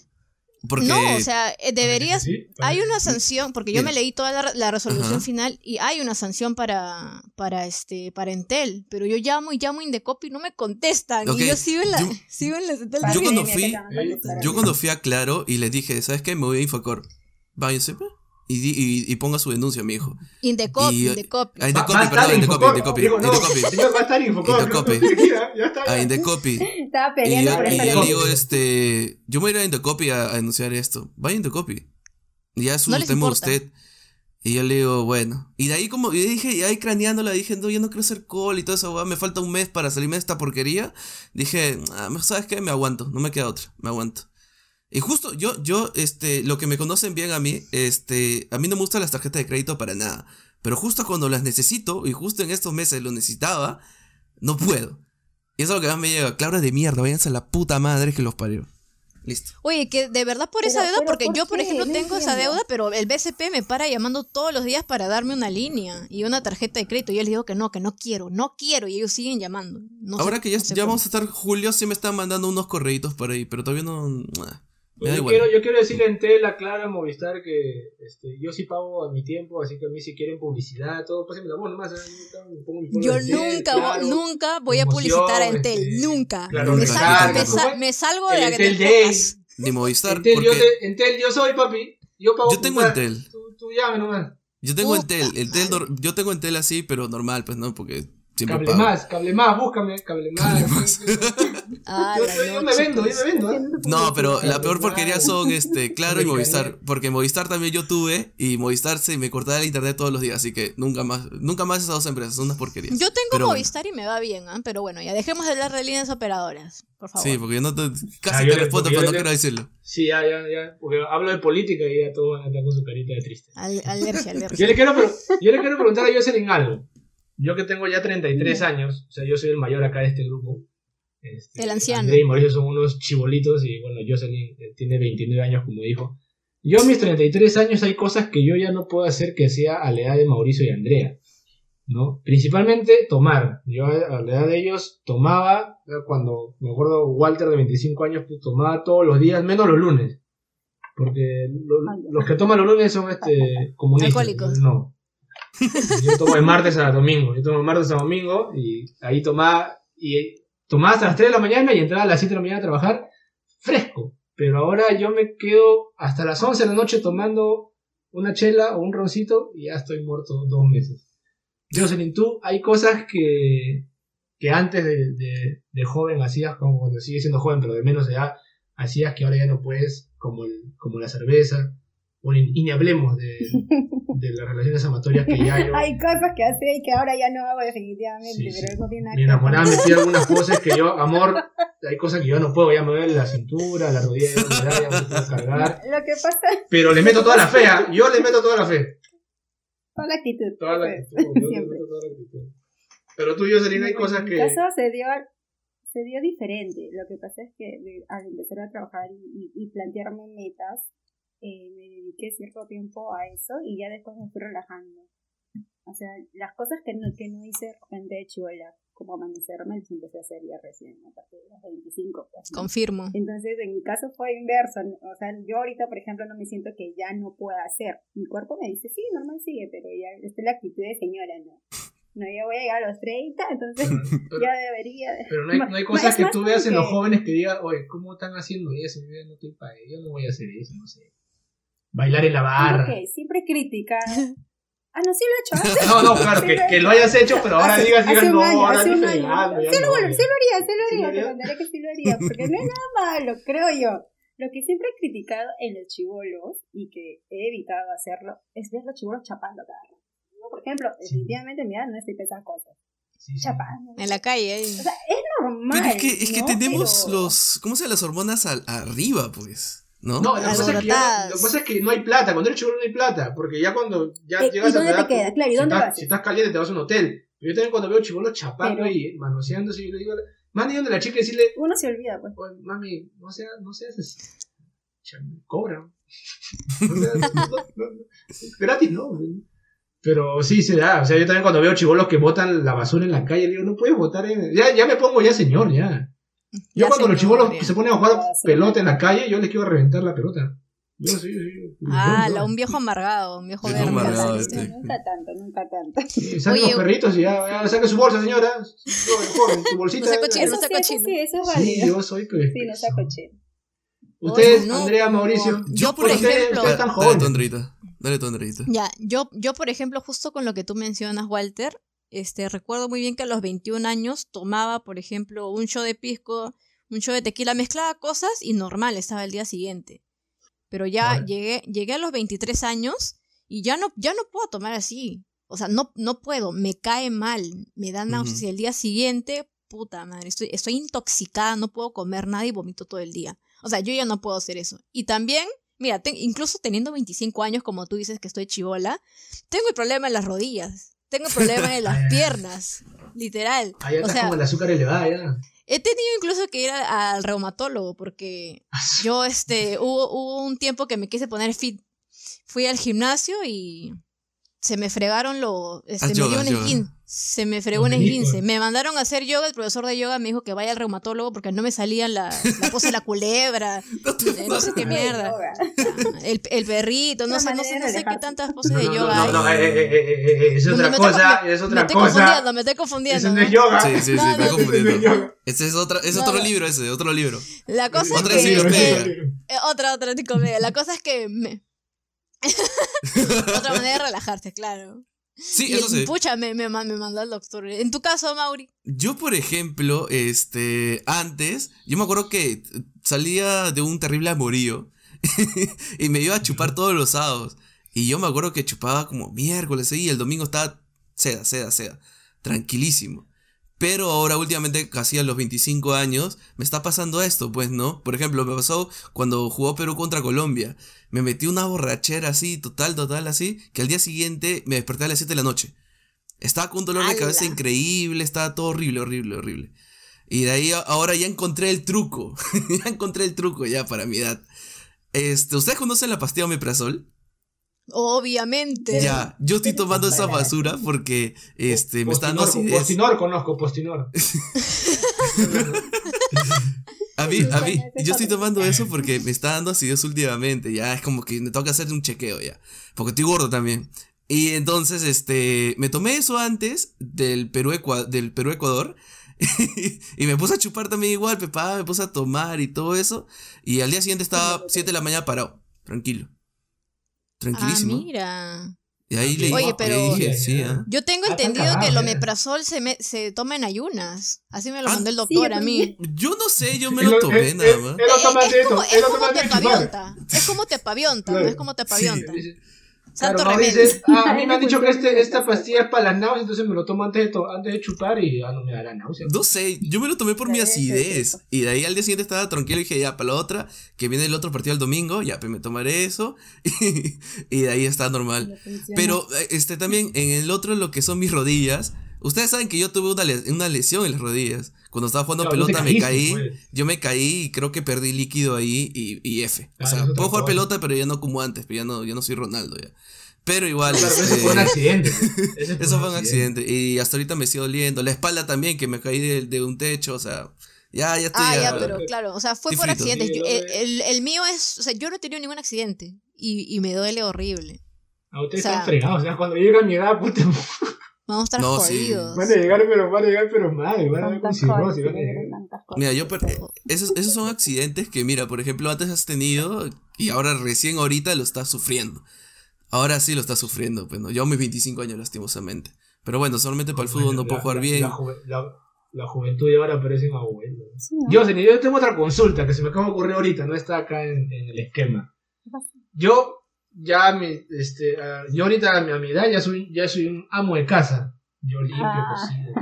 Porque no, o sea, eh, deberías, Sí, hay una sanción, porque yo Mira. me leí toda la, la resolución Ajá. final y hay una sanción para, para este, para Entel, pero yo llamo y llamo Indecopy y no me contestan. Y yo sigo en la, yo- sigo en la Yo cuando fui- a contestar. yo cuando fui a Claro y les dije, ¿sabes qué? Me voy a Infocor. Váyanse, pues, y, di- y, y ponga su denuncia, mi hijo. Indecopy, Y- Indecopy. A Va- Indecopy, va a estar perdón, Indecopy. Indecopy, no, Indecopy, va a estar. Indecopy. Tranquila, ya está. a ya. Indecopy. Estaba Y peleando yo, por y esta yo Indecopy. le digo, este, yo me voy a ir a Indecopy a, a denunciar esto. Vaya Indecopy. Y ya es No un les tema de usted. Y yo le digo, bueno. Y de ahí como, y dije, y ahí craneándola, dije, no, yo no quiero ser call y toda esa weá, me falta un mes para salirme de esta porquería. Dije, ah, ¿sabes qué? Me aguanto, no me queda otra, me aguanto. Y justo, yo, yo, este, lo que me conocen bien a mí, este, a mí no me gustan las tarjetas de crédito para nada. Pero justo cuando las necesito, y justo en estos meses lo necesitaba, no puedo. Y eso es lo que más me llega. Claro, de mierda, váyanse a la puta madre que los parió. Listo. Oye, que de verdad por Pero- esa deuda, pero porque ¿por yo, por ejemplo, No tengo esa deuda, pero el BCP me para llamando todos los días para darme una línea y una tarjeta de crédito. Y yo les digo que no, que no quiero, no quiero, y ellos siguen llamando. No sé- Ahora que ya, no sé ya vamos a estar julio, sí me están mandando unos correitos por ahí, pero todavía no. Da Yo quiero, yo quiero decirle en tela clara a Movistar que este, yo sí pago a mi tiempo, así que a mí si quieren publicidad, todo, pásenme la voz nomás. ¿eh? Yo Yo de nunca, claro. nunca voy a publicitar a Entel, este, nunca. claro, me, salgo, me, sa- me salgo de la podcast. Ni Movistar, Entel, yo, porque te- Entel, yo soy, papi. Yo pago yo tengo. Entel. Tú, tú llame nomás. Yo tengo Puta Entel. Entel yo tengo Entel así, pero normal, pues no, porque siempre Cable pago. más, cable más, búscame, cable más. Cable más. Ah, yo, yo- yo me vendo, yo me vendo. ¿eh? No, pero la peor porquería son este, Claro y Movistar. Porque Movistar también yo tuve y Movistar se me cortaba el internet todos los días, así que nunca más, nunca más esas dos empresas, son unas porquerías. Yo tengo Pero bueno. Movistar y me va bien, ¿ah? pero bueno, ya dejemos de hablar de líneas operadoras, por favor. Sí, porque yo no te, casi Ah, yo te respondo, yo pero no quiero decirlo. Sí, ya, ya, ya. Porque hablo de política y ya todos van a estar con su carita de triste. Al- alergia, Yo alergia. le quiero, yo le quiero preguntar a Jocelyn algo. Yo que tengo ya 33 años, o sea, yo soy el mayor acá de este grupo. Este, El anciano. André y Mauricio son unos chibolitos y bueno, Jocelyn eh, tiene 29 años como dijo. Yo a mis 33 años hay cosas que yo ya no puedo hacer que sea a la edad de Mauricio y Andrea. ¿no? Principalmente tomar. Yo a la edad de ellos tomaba, eh, cuando me acuerdo Walter de 25 años, pues, tomaba todos los días, menos los lunes. Porque lo- los que toman los lunes son este, comunistas. Alcohólicos. No. Yo tomo de martes a domingo. Yo tomo de martes a domingo y ahí tomaba, y tomaba hasta las 3 de la mañana y entraba a las 7 de la mañana a trabajar fresco. Pero ahora yo me quedo hasta las 11 de la noche tomando una chela o un roncito y ya estoy muerto dos meses. Jocelyn, tú, hay cosas que, que antes de, de- joven hacías, como cuando sigues siendo joven, pero de menos edad, hacías que ahora ya no puedes, como, el- como la cerveza. O ni, y ni hablemos de, de las relaciones amatorias que ya yo. Hay cosas que hace y que ahora ya no hago definitivamente, Sí, pero sí. eso tiene nada Mi que enamorada con- me pide algunas cosas que yo, amor, hay cosas que yo no puedo, ya me duele la cintura, la rodilla ya me da, ya me puedo cargar. Lo que pasa Pero le meto toda la fe, ¿ah? yo le meto toda la fe. con la actitud. Toda la pues, actitud, yo le meto toda la actitud. Pero tú, Jocelyn, hay Bueno, cosas en mi que. caso se dio, se dio diferente. Lo que pasa es que al empezar a trabajar y, y- y plantearme metas, eh, me dediqué cierto tiempo a eso y ya después me fui relajando. O sea, las cosas que no, que no hice de repente de chivola, como amanecerme los empecé a hacer ya recién, a partir de los 25. Pues, ¿no? Confirmo. Entonces, en mi caso fue inverso. O sea, yo ahorita, por ejemplo, no me siento que ya no pueda hacer. Mi cuerpo me dice, sí, normal sigue, pero ya esta es la actitud de señora, ¿no? No, ya voy a llegar a los 30, entonces ya debería. de- Pero no hay, no hay cosas que tú veas en los jóvenes que digan, oye, ¿cómo están haciendo eso? Yo no estoy para ello, no voy a hacer eso, no sé. Bailar en la barra. Ok, siempre criticar. Ah, no, sí lo he hecho antes. No, no, claro, Sí que, que hecho. lo hayas hecho, pero ahora Hace- digas, digas, no, año, ahora hace un estoy año. fregando, ya Sí, no lo, voy". sí lo haría, sí lo ¿Sí lo haría, te contaré que sí lo haría, porque no es nada malo, creo yo. Lo que siempre he criticado en los chivolos y que he evitado hacerlo es ver los chivolos chapando cada rato. Por ejemplo, definitivamente en mi edad no estoy pensando cosas. Sí, sí. Chapando. En la calle. ahí. O sea, es normal. Pero es que, es que ¿no? tenemos Pero- los. ¿Cómo se llama? Las hormonas al- arriba, pues. ¿No? No, lo que, pasa es que ya- lo que pasa es que no hay plata. Cuando eres chivo no hay plata. Porque ya cuando ya Eh, llegas ¿y dónde a te edad, quedas? Claro, ¿y si, dónde estás, vas? si estás caliente te vas a un hotel. Pero yo también cuando veo chivolos chapando Pero- y manoseándose, yo le digo, mami, donde la chica y decirle, Uno se olvida, pues. Mami, no seas, no seas así. Cobra. No seas- no, no, no. Gratis, no. Pero sí se da. O sea, yo también cuando veo chivolos que botan la basura en la calle, digo, no puedes botar en. Ya, ya me pongo ya señor, ya. Yo Ya, cuando los ya. se ponen a jugar Ah, sí. pelota en la calle, yo les quiero reventar la pelota. Yo sí, sí. Ah, la, un viejo amargado, un viejo verde. amargado, este. Nunca tanto, nunca tanto. Sí, saquen Oye, los perritos y ya, ya saque su bolsa, señora. Joven, joven, tu bolsita. No sea cochino, Eso no sea sí, eso cochino. sí, eso es Sí, válido. yo soy pero Sí, no sea cochino. Ustedes, no, Andrea, no. Mauricio. Yo, por ustedes- ejemplo- ustedes están Dale tu. Andreita. Dale tu Andreita. Ya, yo, yo, por ejemplo, justo con lo que tú mencionas, Walter, este, recuerdo muy bien que a los 21 años tomaba, por ejemplo, un show de pisco, un show de tequila, mezclaba cosas y normal, estaba el día siguiente. Pero ya llegué, llegué a los 23 años y ya no, ya no puedo tomar así. O sea, no, no puedo, me cae mal, me da náuseas y el día siguiente, puta madre, estoy, estoy intoxicada, no puedo comer nada y vomito todo el día. O sea, yo ya no puedo hacer eso. Y también, mira, te- incluso teniendo 25 años, como tú dices que estoy chivola, tengo el problema en las rodillas, tengo el problema en las piernas, literal. Ah, ya O estás sea, como el azúcar elevada ya. he tenido incluso que ir a- al reumatólogo porque yo, este, hubo, hubo un tiempo que me quise poner fit. Fui al gimnasio y se me fregaron los, este, Haz me yoga, dio un haz yoga. esguin- se me fregó un esguince. Me mandaron a hacer yoga, el profesor de yoga me dijo que vaya al reumatólogo porque no me salían la, la pose de la culebra, eh, no sé qué mierda. El, el perrito, no sé, no sé, no sé qué tantas poses No, de no, yoga no, hay. no, eh, eh, eh, eh, es No, otra me estoy- cosa, me- es me otra estoy cosa. confundiendo, me estoy confundiendo. Eso no es ¿no? yoga. Sí, sí, sí, No, está no, no, Eso no es confundiendo. yoga. Ese es, otra, es No, otro no. libro ese, otro libro. La cosa Otra es que, otra, otra. La cosa es que me... otra manera de relajarse, claro. Sí, Y eso el- sí. Pucha, me, me, me mandó al doctor. En tu caso, Mauri. Yo, por ejemplo, este, antes, yo me acuerdo que salía de un terrible amorío y me iba a chupar todos los sábados. Y yo me acuerdo que chupaba como miércoles y el domingo estaba seda, seda, seda, tranquilísimo. Pero ahora últimamente, casi a los 25 años, me está pasando esto, pues, ¿no? Por ejemplo, me pasó cuando jugó Perú contra Colombia. Me metí una borrachera así, total, total, así, que al día siguiente me desperté a las 7 de la noche. Estaba con un dolor de cabeza increíble, estaba todo horrible, horrible, horrible. Y de ahí ahora ya encontré el truco. ya encontré el truco ya para mi edad. Este, ¿ustedes conocen la pastilla omeprazol? Obviamente. Ya, yo estoy tomando esa basura porque este me está dando Postinor, acidez. Postinor conozco, Postinor. A mí, a mí, yo estoy tomando eso porque me está dando acidez últimamente. Ya es como que me toca hacer un chequeo ya. Porque estoy gordo también. Y entonces, este, me tomé eso antes del Perú, del Perú Ecuador. y me puse a chupar también igual, pepa, me puse a tomar y todo eso. Y al día siguiente estaba 7 de la mañana parado, tranquilo. Ah, Tranquilísimo. mira. y ahí le Oye, pero- ahí dije, sí, ¿ah? Yo tengo Ah, entendido que el omeprazol se, me- se toma en ayunas. Así me lo Ah, mandó el doctor a mí. Yo no sé, yo me lo tomé nada más. Es como, es te antes de chupar. pavionta. Es como te pavionta, no es como te Sí, pavionta. dice- Santo Claro, no, remedio. dices, ah, a mí me han dicho que este, esta pastilla es para las náuseas, entonces me lo tomo antes de, to- antes de chupar y ah, no me dará náuseas. No sé, yo me lo tomé por mi acidez. Y de ahí al día siguiente estaba tranquilo y dije, ya, para la otra, que viene el otro partido el domingo, ya, pues me tomaré eso. Y, de ahí está normal. Pero, eh, este, también en el otro, lo que son mis rodillas. Ustedes saben que yo tuve una, una lesión en las rodillas. Cuando estaba jugando Claro, no te pelota me caí. pues. Yo me caí y creo que perdí líquido ahí y, y F. O Claro, sea, puedo jugar pelota, pero ya no como antes, pero ya no, ya no soy Ronaldo ya. Pero igual. Claro, este, eso fue un accidente. Eso fue un accidente. Y hasta ahorita me sigue doliendo. La espalda también, que me caí de, de un techo, o sea. Ya, ya estoy. Ah, ya, ya, pero claro, o sea, fue por accidentes. Yo- el, el- el mío es, o sea, yo no he tenido ningún accidente y, y me duele horrible. A ustedes O sea- están fregados. O sea, cuando llega mi edad, puta, Vamos a estar No, sí. jodidos. van a llegar, pero van a llegar, pero mal. Van a ver con cirrosis. Van a llegar. Mira, yo. per- eh, esos, esos son accidentes que, mira, por ejemplo, antes has tenido y ahora recién ahorita lo estás sufriendo. Ahora sí lo estás sufriendo, pues no. Yo a mis 25 años, lastimosamente. Pero bueno, solamente para el fútbol no La- puedo jugar la- bien. La, juve- la- la juventud de ahora parecen abuelos. Sí, ¿no? Yo, señor, yo tengo otra consulta que se me acaba de ocurrir ahorita, no está acá en, en el esquema. Yo, ya, mi, este, ah, yo ahorita a mi, a mi edad ya soy, ya soy un amo de casa. Yo limpio, Ah. cocino.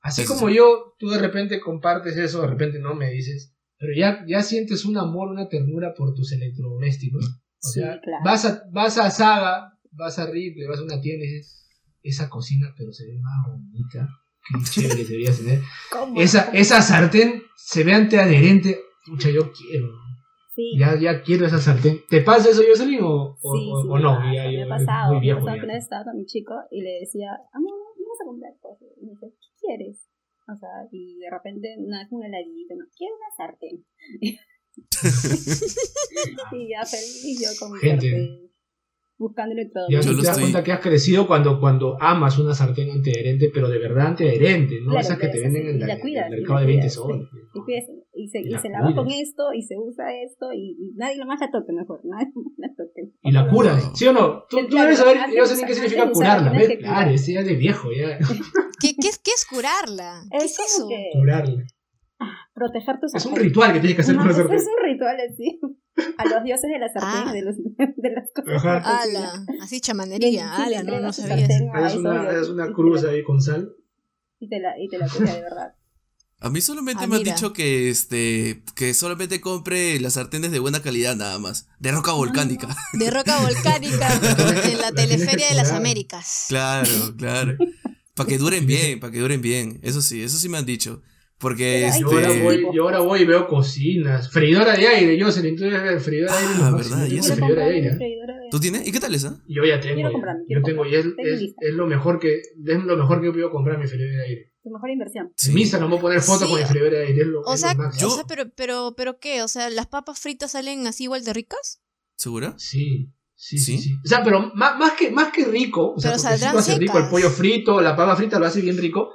Así Sí, sí, como yo, tú de repente compartes eso, de repente no me dices, pero ya, ya sientes un amor, una ternura por tus electrodomésticos. O Sí, sea, claro. vas, a, vas a Saga, vas a Ripley, vas a una tienda y dices, esa cocina, pero se ve más bonita. Qué chévere debería tener. ¿Cómo? Esa, esa sartén se ve antiadherente. Pucha, yo quiero. Sí. Ya, ya quiero esa sartén. ¿Te pasa eso, Jocelyn, o, o, Sí, o- sí, o me no? pasa, Ya, me ha pasado. muy Me viejo pasado ya. que una vez estaba con mi chico y le decía, amor, vamos a comprar cosas. Y me dice, ¿qué quieres? O sea, y de repente, nada, es un heladito, no, quiero una sartén. y ya feliz yo con mi Gente. sartén, buscando Ya electrodomésticos. Yo te das estoy- cuenta que has crecido cuando, cuando amas una sartén antiadherente, pero de verdad antiadherente, no Claro, esas que te venden sí, en, la- en cuidas, el mercado de 20 cuidas, soles. Y, pues, y se, y se lava con esto, y se usa esto, y, y nadie lo más la toque mejor, nadie más la toque. Y la curas, ¿sí o no? Tú, tú debes saber, yo de sé qué significa curarla, ¿ves? Claro, ese ya es de viejo, ya. ¿Qué, qué, es- qué es curarla? ¿Qué es, Es eso? que Curarla. proteger tus Es un ritual que tienes que hacer con No, la es, es un ritual así. A los dioses de la sartén, Ah. de, los, de las cosas. Ala, así chamanería, Sí, ala, no, no sabía esos una, haces una y te cruz la- ahí con sal. Y te la, y te la cuida de verdad. A mí solamente Ah, me han dicho que este que solamente compre las sartenes de buena calidad nada más, de roca volcánica. De roca volcánica en la teleferia de las. Américas. Claro, claro. Para que duren bien, para que duren bien. Eso sí, eso sí me han dicho. Porque hay Yo este ahora, voy, yo ahora voy y veo cocinas. Freidora de aire. Tú debes ver freidora de aire. Ah, verdad, Yo y tengo eso. una freidora de aire. ¿eh? ¿Tú tienes? ¿Y qué tal esa? Yo ya tengo. Ya. comprarme, Yo tengo y es, es lo mejor que es lo mejor que yo puedo comprar mi freidora de aire. Tu mejor inversión. Sí. Misa no me voy a poner fotos Sí. con freidora de aire. O sea, lo máximo. Yo- o sea, pero, pero, pero qué, o sea, las papas fritas salen así igual de ricas. ¿Segura? Sí. Sí, sí, ¿Sí? sí. O sea, pero más, más, que, más que rico, o sea, Pero porque sí saldrán lo hace rico el pollo frito, la papa frita lo hace bien rico,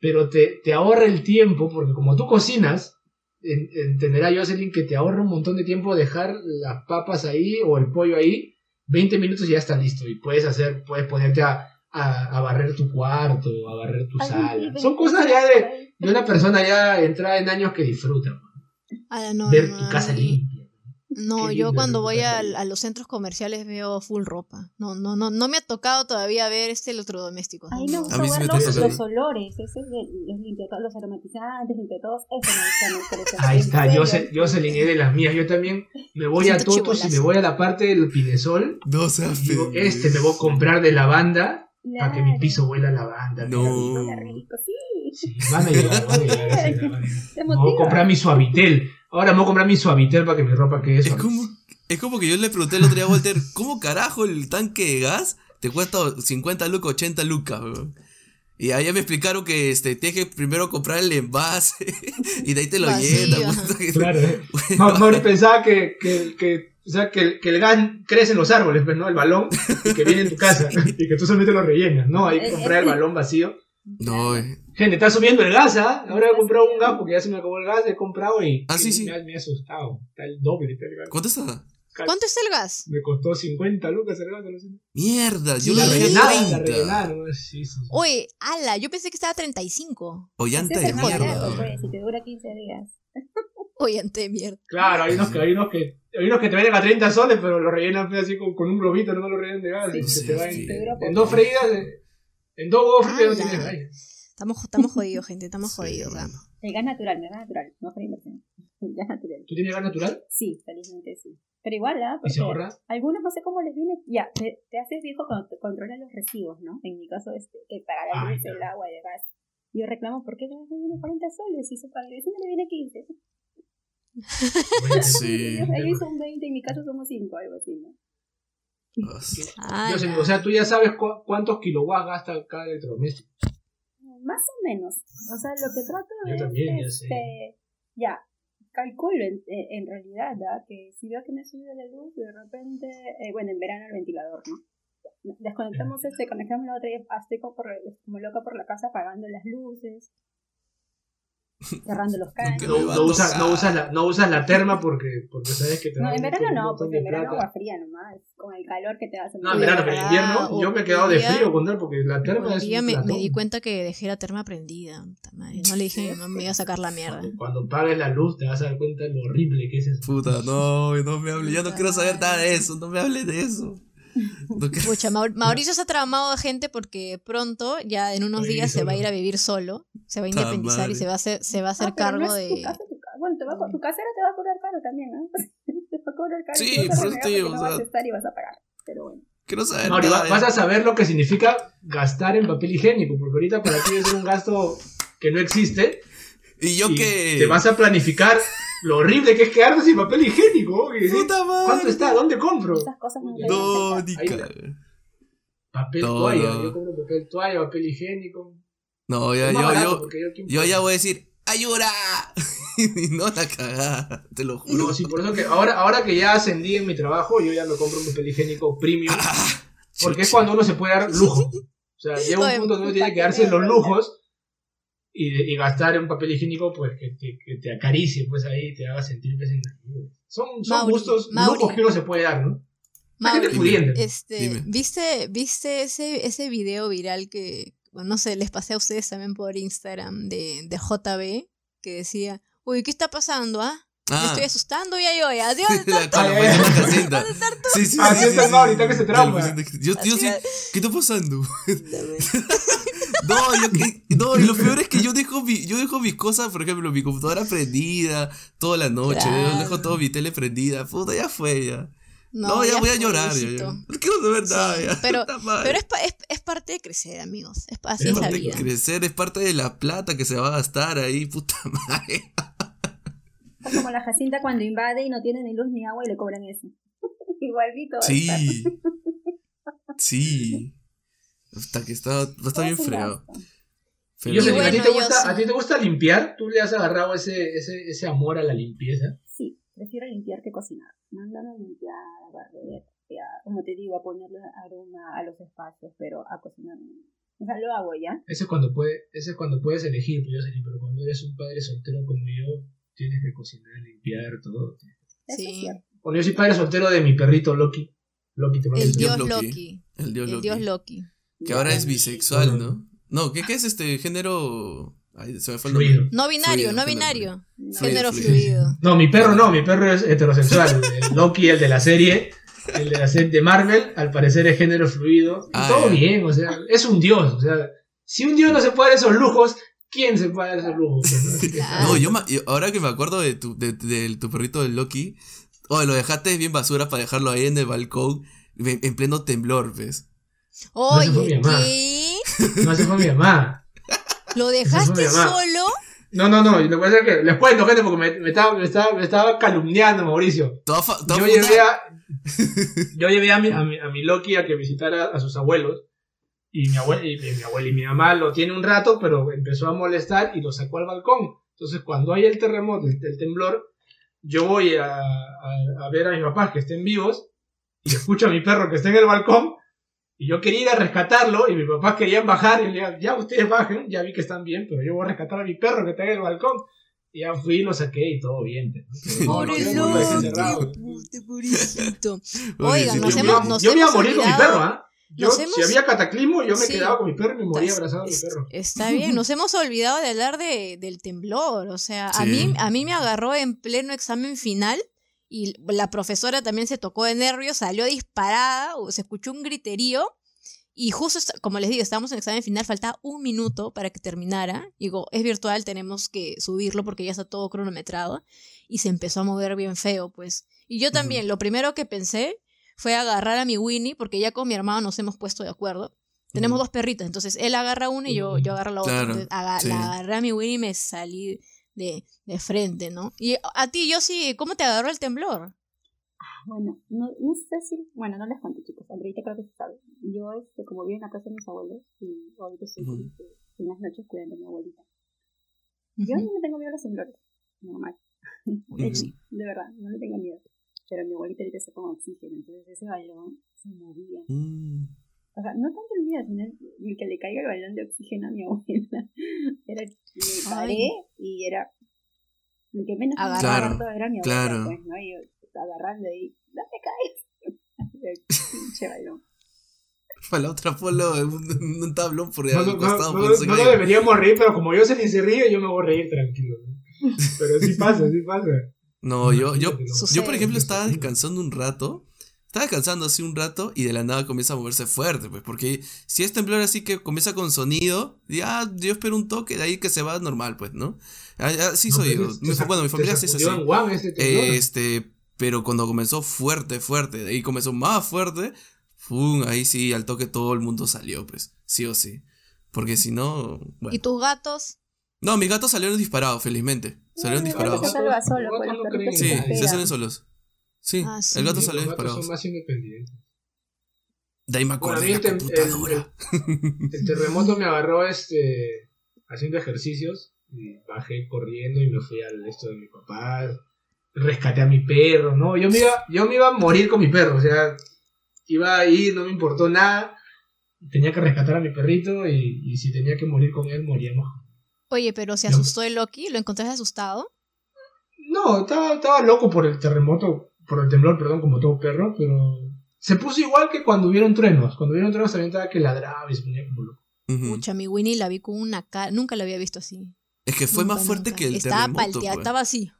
pero te, te ahorra el tiempo, porque como tú cocinas, en- entenderá Jocelyn que te ahorra un montón de tiempo dejar las papas ahí o el pollo ahí, 20 minutos y ya está listo. Y puedes hacer, puedes ponerte a, a, a barrer tu cuarto, a barrer tu Algún sala. Son cosas ya de, de una persona ya entrada en años que disfruta. Ah, no, ver no, tu casa limpia. No, Qué yo cuando voy a, limpia. a los centros comerciales veo full ropa. No, no, no, no me ha tocado todavía ver este electrodoméstico. A mí no, me gusta A mí sí ver me los, los olores, ese es de, los limpiatos, los aromatizantes, limpiatos, eso me gusta. Ahí está, serio, Jose- Jocelyn es de las mías. Yo también me voy a Totos y me voy a la parte del Pinesol. No seas este me voy a comprar de lavanda para que mi piso huela a lavanda. No. Rico, sí. Sí, van a llegar, van a llegar. voy a comprar mi suavitel. Ahora me voy a comprar mi suavitel para que mi ropa quede Es suave. como, es como que yo le pregunté el otro día a Walter, ¿cómo carajo el tanque de gas te cuesta 50 lucas, 80 lucas? weón? Y ahí me explicaron que este, tienes que primero comprar el envase y de ahí te lo que- Claro, ¿eh? Ma- Mauri pensaba que, que, que, o sea, que, el- que el gas crece en los árboles, pues, ¿no? El balón, y que viene en tu casa, y que tú solamente lo rellenas, ¿no? Hay que comprar el balón vacío. No, eh. Gente, está subiendo el gas, ¿ah? Ahora he comprado un gas porque ya se me acabó el gas, he comprado y Ah, sí, y sí. Me, ha, me ha asustado. Está el doble, está el gas. ¿cuánto está? ¿Cuánto está el gas? Me costó 50 lucas el gas. Mierda, yo La rellenaron, la 30. rellenaron. ¿no? Sí, sí, sí. Oye, ala, yo pensé que estaba a 35. O Ese llanta es de joder, mierda. pues, si te dura 15 días. Oye, ante mierda. Claro, hay unos, que, hay, unos que, hay unos que te venden a 30 soles, pero lo rellenan así con, con un globito, no lo rellenan de gas. Sí, y se sí, te va sí. en, dos freídas, en dos huevos fritos ya Ala. tienes aire. Estamos, estamos jodidos, gente, estamos Sí, jodidos. ¿ah? El gas natural, el gas natural, no para inversión. El gas natural. ¿Tú tienes gas natural? Sí, felizmente sí. Pero igual, ¿ah? ¿Y se Porque ahorra? algunos no sé cómo les viene. Ya, te, te haces viejo cuando te controlas los recibos, ¿no? En mi caso, este, que paga la Ay, luz, el no. agua, el gas. Yo reclamo, ¿por qué el gas me viene 40 soles? Y su paga el vecino le viene 15. Sí. Ellos son 20, en mi caso somos 5, algo así, ¿no? Ah, Yo sé, o sea, tú ya sabes cu- cuántos kilowatts gasta cada electrodoméstico. Más o menos. O sea, lo que trato Yo es, también, ya sé. este, ya, calculo en, en realidad, ¿ah? que si veo que me sube la luz, de repente, eh, bueno, en verano el ventilador, ¿no? Desconectamos este, conectamos la otra y estoy como, por, como loca por la casa apagando las luces, cerrando los caños. No, no usas, no, usas la, no usas la terma porque, porque sabes que te No, en verano un no, porque en verano agua fría nomás, con el calor que te hace. No, en verano, pero en invierno Ah, yo me he quedado de frío con él porque la terma Hoy es día un me, me di cuenta que dejé la terma prendida. No le dije a mi mamá, me iba a sacar la mierda. Cuando, cuando pagues la luz te vas a dar cuenta de lo horrible que es eso. Puta, no, no me hable. Ya no quiero saber nada de eso. No me hable de eso. Pucha, Maur- Mauricio se ha traumado a gente porque pronto, ya en unos días, se va a ir a vivir solo. Se va a independizar y se va a hacer, se va a hacer Ah, pero cargo no de. Tu, casa, tu, ca- bueno, te va, a co- tu casera te va a cobrar caro también, ¿no? te va a cobrar caro. Sí, por eso te digo, No vas a sea- estar y vas a pagar. Pero bueno. quiero saber Mauri, nada de- vas a saber lo que significa gastar en papel higiénico, porque ahorita para ti es un gasto que no existe. Y yo y que. Te vas a planificar lo horrible que es quedarte sin papel higiénico. Puta madre. ¿Cuánto está? ¿Dónde compro? Esas cosas no ni. Papel toalla. Yo compro papel toalla, papel higiénico. No, ya, yo, barato yo, yo, ya voy a decir, ¡ayuda! y no la cagada, te lo juro. No, sí, por eso que ahora, ahora que ya ascendí en mi trabajo, yo ya me compro un papel higiénico premium. Ah, Porque es cuando uno se puede dar lujo. O sea, llega un punto donde uno tiene que darse los lujos y, y gastar en un papel higiénico pues que te, que te acaricie pues ahí te haga sentir pues en la nube. Son, son Mauri, gustos, Mauri. lujos que uno se puede dar, ¿no? Mauri, pudiente. este, Dime. ¿viste, ¿viste ese, ese video viral que, bueno, no sé, les pasé a ustedes también por Instagram de, de JB? Que decía, uy, ¿qué está pasando, ah? Me Ah, estoy asustando ya yo, ya. Dios, la. Sí, sí, sí. sí, está el Maurita que se trauma. Yo, yo sí, Así ¿qué está pasando? No, yo que, no, y lo peor es que yo dejo mi, yo dejo mis cosas, por ejemplo, mi computadora prendida toda la noche, Claro. yo dejo todo mi tele prendida, puta, ya fue ya. No, No, ya, ya voy a llorar, ya, ya. No quiero saber nada, Sí, ya. pero- es, pa- es, es parte de crecer, amigos. Es, así Es es la parte de vida. crecer es parte de la plata que se va a gastar ahí, puta madre. Es como la Jacinta cuando invade y no tiene ni luz ni agua y le cobran eso. Igualito. Sí. Sí. Hasta que está, estar bien fregado. Pero- yo sé, ¿a, ti te gusta, sí. ¿A ti te gusta limpiar? ¿Tú le has agarrado ese, ese, ese amor a la limpieza? Sí, prefiero limpiar que cocinar. Mándame a limpiar, a barrer, a- como te digo, a ponerle aroma a los espacios, pero a cocinar no. O sea, lo hago ya. Ese es cuando, puede, ese es cuando puedes elegir, pues, Jocelyn, pero cuando eres un padre soltero como yo, tienes que cocinar, limpiar, todo. Eso Sí. Bueno, yo soy padre soltero de mi perrito Loki. Loki te mando El dios. Loki. Loki. El dios El Loki. dios Loki. Que ahora es bisexual, ¿no? No, ¿qué, qué es este género? Ay, se me fue el nombre. Fluido. No binario, Fluido, no género binario. No. Género fluido. fluido. No, mi perro no, mi perro es heterosexual. El Loki, el de la serie, el de la serie de Marvel, al parecer es género fluido. Y Ah, todo bien, o sea, es un dios. O sea, si un dios no se puede dar esos lujos, ¿quién se puede dar esos lujos? ¿no? Yo, ahora que me acuerdo de tu, de, de tu perrito de Loki, oh, lo dejaste bien basura para dejarlo ahí en el balcón, en pleno temblor, ¿ves? Oye, fue mi mamá. ¿qué? No, esa fue mi mamá. ¿Lo fue dejaste mamá. solo? No, no, no, lo que pasa es que les cuento, gente, porque me, me estaba, me, estaba, me estaba calumniando, Mauricio. Yo llevé, a, yo llevé a mi, a, mi, a mi Loki a que visitara a sus abuelos. Y mi, abuela, y mi, mi abuela y mi mamá lo tiene un rato, pero empezó a molestar y lo sacó al balcón. Entonces, cuando hay el terremoto, el, el temblor, yo voy a, a- a ver a mis papás que estén vivos y escucho a mi perro que está en el balcón. Y yo quería ir a rescatarlo y mis papás querían bajar. Y le dije, ya ustedes bajen, ya vi que están bien, pero yo voy a rescatar a mi perro que está en el balcón. Y ya fui y lo saqué y todo bien. no, no, pobrecito. Oigan, nos hemos- nos yo me iba a hemos morir con mi perro, ¿ah? Yo, nos Si hemos- había cataclismo, yo me Sí. quedaba con mi perro y me moría abrazado a mi perro. Está bien, nos hemos olvidado de hablar de, del temblor. O sea, a, Sí. mí, a mí me agarró en pleno examen final y la profesora también se tocó de nervios, salió disparada, o se escuchó un griterío. Y justo, como les digo, estábamos en examen final, faltaba un minuto para que terminara. Digo, es virtual, tenemos que subirlo porque ya está todo cronometrado. Y se empezó a mover bien feo, pues. Y yo también, lo primero que pensé fue agarrar a mi Winnie, porque ya con mi hermano nos hemos puesto de acuerdo. Tenemos dos perritos, entonces él agarra una y yo, yo agarro la otra. Claro, Entonces, aga- sí. La agarré a mi Winnie y me salí de, de frente, ¿no? Y a ti, yo sí, ¿cómo te agarró el temblor? Bueno, no, no sé si, bueno, no les cuento chicos, Andreita creo que se sabe. Yo, este, como vivo en la casa de mis abuelos, y ahorita estoy Ujú. este, en las noches cuidando a mi abuelita. Yo no le tengo miedo a los temblores, normal. Ujú. Sí, de verdad, no le tengo miedo. Pero mi abuelita ahorita está con oxígeno, entonces ese balón se movía. Mm. O sea, no tanto el miedo, sino el, que le caiga el balón de oxígeno a mi abuela. Era, me paré y era. El que menos me Agarrar. Claro, era mi abuela, claro. pues, ¿no? Y yo agarrando ahí, no te caes. El pinche balón. Para la otra polo en un, un tablón por No, al no, costado. no, no, no gallo. deberíamos reír, pero como yo se ni se ríe, yo me voy a reír tranquilo. ¿no? Pero sí pasa, sí pasa. No, yo, yo, ¿no? Yo por ejemplo estaba descansando un rato. Estaba descansando así un rato y de la nada comienza a moverse fuerte, pues, porque si es temblor así que comienza con sonido, ya yo espero un toque, de ahí que se va normal, pues, ¿no? Ah, Así No, soy yo. Mi- bueno, mi familia sí es así. Este, pero cuando comenzó fuerte, fuerte, de ahí comenzó más fuerte, ¡fum! ahí sí, al toque todo el mundo salió, pues, sí o sí. Porque si no, bueno. ¿Y tus gatos? No, mis gatos salieron disparados, felizmente. Salieron No, disparados. se solo, Los pues, no perritos creen Sí, se se salen solos. Sí, Ah, sí. el gato Sí, salió los gatos disparado. son más independientes. De ahí me Bueno, a acordé el, la computadora. el- el terremoto me agarró este haciendo ejercicios y bajé corriendo y me fui al esto de mi papá. Rescaté a mi perro, ¿no? Yo me iba, yo me iba a morir con mi perro, o sea, iba a ir, no me importó nada. Tenía que rescatar a mi perrito y, y si tenía que morir con él, moríamos. Oye, pero se asustó el Loki, ¿lo encontraste asustado? No, estaba, estaba loco por el terremoto, por el temblor, perdón, como todo perro, pero se puso igual que cuando hubieron truenos. Cuando hubieron truenos también estaba que ladraba y se ponía como loco. Ujú. Pucha, mi Winnie la vi con una cara, nunca la había visto así. Es que fue Nunca, más fuerte nunca. que el Estaba terremoto. palteada, pues. estaba así.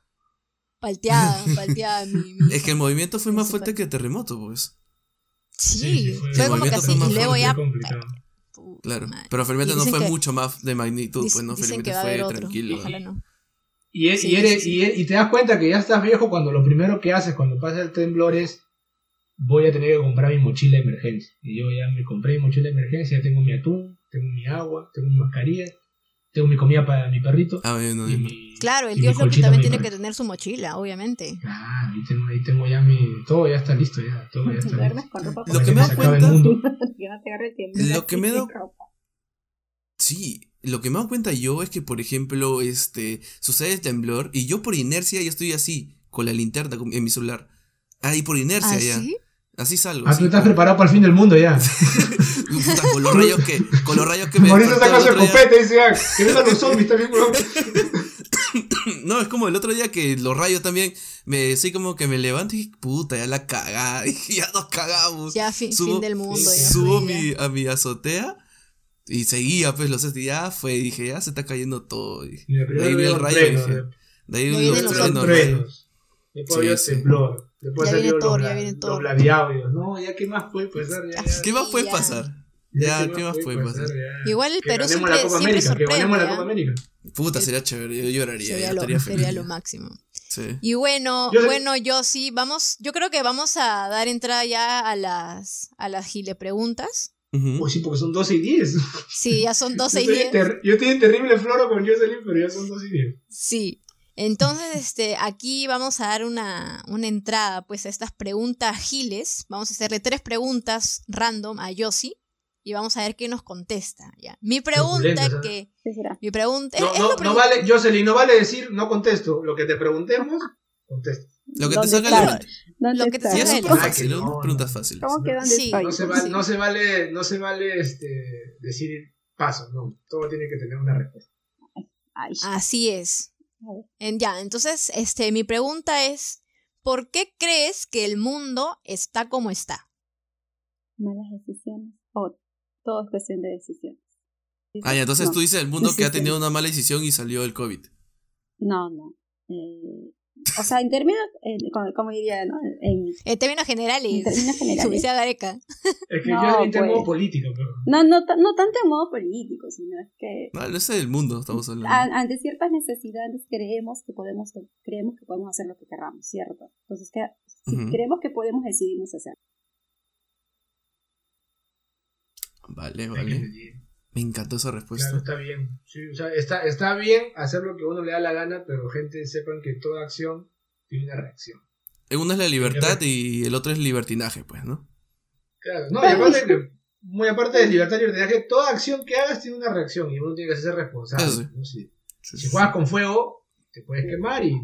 Palteada, palteada mi, mi Es que el movimiento fue Sí, más sí, fuerte fue. que el terremoto, pues. Sí, fue- fue como que así, y luego ya... Claro. madre. Pero felizmente no fue que- mucho más de magnitud, pues no, felizmente fue otro. tranquilo. Ojalá no. Y, e- Sí, y eres, sí, sí. Y, e- y te das cuenta que ya estás viejo cuando lo primero que haces cuando pasa el temblor es voy a tener que comprar mi mochila de emergencia. Y yo ya me compré mi mochila de emergencia, ya tengo mi atún, tengo mi agua, tengo mi mascarilla, tengo mi comida para mi perrito. Ah, y mi, Claro, el dios colchita también tiene que tener su mochila, obviamente. Claro, ahí tengo, ahí tengo ya mi... Todo ya está listo ya, todo ya está listo. Lo que me el cuenta-. Lo que me. Sí, lo que me doy cuenta yo es que, por ejemplo, este, sucede el temblor y yo por inercia ya estoy así, con la linterna en mi celular. Ahí por inercia ¿Ah, ya. sí? Así salgo. Ah, así, tú estás preparado para el fin del mundo ya. puta, con los rayos que, con los rayos que me Mauricio despertó saca su el y dice, ah, que vengan los zombies también, weón. No, es como el otro día que los rayos también me así como que me levanto y dije, puta, ya la cagada, ya nos cagamos. Ya fi- Subo- fin del mundo. ya Subo ya. mi, a mi azotea y seguía pues los y ya fue, dije, ya se está cayendo todo. y de ahí vi el rayo dije, de ahí Ya los los. Después había sí. temblor. Después Ya viene Thor, los, ya viene los Thor. No, ya qué más puede pasar. Ya, ya, ¿Qué más puede Ya. pasar? Ya, ¿qué más puede pasar? Igual el Perú siempre- la Copa siempre América, que ganemos la sorprende, Copa. América. Puta, sería chévere, yo lloraría, ya Sería lo, estaría feliz. sería lo máximo. Sí. Y bueno, Yo bueno, yo sí, vamos, yo creo que vamos a dar entrada ya a las, a las gile preguntas. Ujú. Uy, sí, porque son 12 y 10. Sí, ya son 12 y yo, estoy 10. en ter- yo estoy en terrible floro con Jocelyn, pero ya son 12 y 10. Sí. Entonces, este, aquí vamos a dar una, una entrada, pues, a estas preguntas giles. Vamos a hacerle tres preguntas random a Yossi y vamos a ver qué nos contesta. ¿ya? Mi pregunta ¿ah? que, mi pregunta, No, no, la no pregunta- vale, Jocelyn, no vale decir no contesto. Lo que te preguntemos, contesto. Lo que te ¿Dónde salga la mente. ¿Dónde Lo que te? Ya es salga súper Ah, fácil, ¿no? no, Preguntas fáciles. ¿Cómo que dónde Sí. estoy? No se, Sí. vale, no se vale, no se vale este, decir pasos, no. Todo tiene que tener una respuesta. Ay, Así es. En- ya, entonces, este, mi pregunta es, ¿por qué crees que el mundo está como está? malas decisiones. O todo es cuestión de decisiones. Ah, ya, entonces No, tú dices el mundo que ha tenido una mala decisión y salió el COVID. No, no. Eh, o sea, en términos, eh, como, como diría, ¿no? En, En términos generales, en términos generales. subirse a Gareca. Es que No, yo ahorita en pues. modo político, pero. No, no, no tanto en modo político, sino es que No, es el mundo, estamos hablando. a- ante ciertas necesidades creemos que podemos creemos que podemos hacer lo que queramos, ¿cierto? Entonces, que, si Ujú. creemos que podemos decidimos hacer. Vale, vale. Me encantó esa respuesta. Claro, está bien. Sí, o sea, está, está bien hacer lo que uno le da la gana, pero gente sepan que toda acción tiene una reacción. Uno es la libertad y el otro es libertinaje, pues, ¿no? Claro, no, y aparte que, muy aparte de libertad y libertinaje, toda acción que hagas tiene una reacción y uno tiene que ser responsable. Sí. ¿no? Si, Sí, si sí, juegas con fuego, te puedes quemar y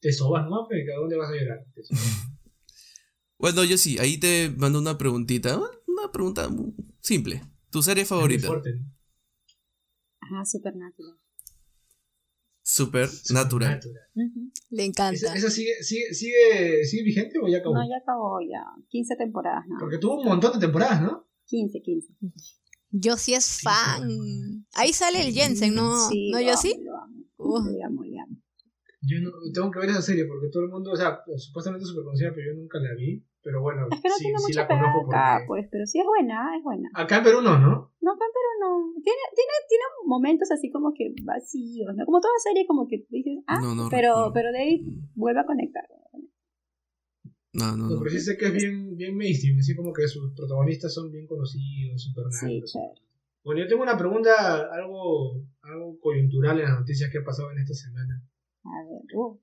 te sobas, ¿no? Pero ¿a dónde vas a? Te sobas. Bueno, yo sí, ahí te mando una preguntita. Una pregunta simple. ¿Tu serie favorita? Ajá, Supernatural. Supernatural. Supernatural. Le encanta. ¿Esa, esa sigue, sigue, sigue, sigue vigente o ya acabó? No, ya acabó ya. 15 temporadas, ¿no? Porque tuvo un montón de temporadas, ¿no? 15, 15. Yo sí es fan. Ahí sale el Jensen, ¿no? Sí, ¿No, lo yo amo, sí? Lo amo, Uh. amo, amo. Yo no, tengo que ver esa serie porque todo el mundo, o sea, supuestamente es súper conocida, pero yo nunca la vi. Pero bueno, Es que no sí, tiene sí mucha la conozco pegada acá, porque... pues, pero sí es buena, es buena. Acá en Perú no, ¿no? No, acá en Perú no. Tiene, tiene, tiene momentos así como que vacíos, ¿no? Como toda serie, como que dices, ah, No, no pero, pero de ahí vuelve a conectar. No, no, No, no. pero sí sé que es bien, bien mainstream, así como que sus protagonistas son bien conocidos, super Sí, chévere. Bueno, yo tengo una pregunta, algo, algo coyuntural en las noticias que ha pasado en esta semana. A ver, uh,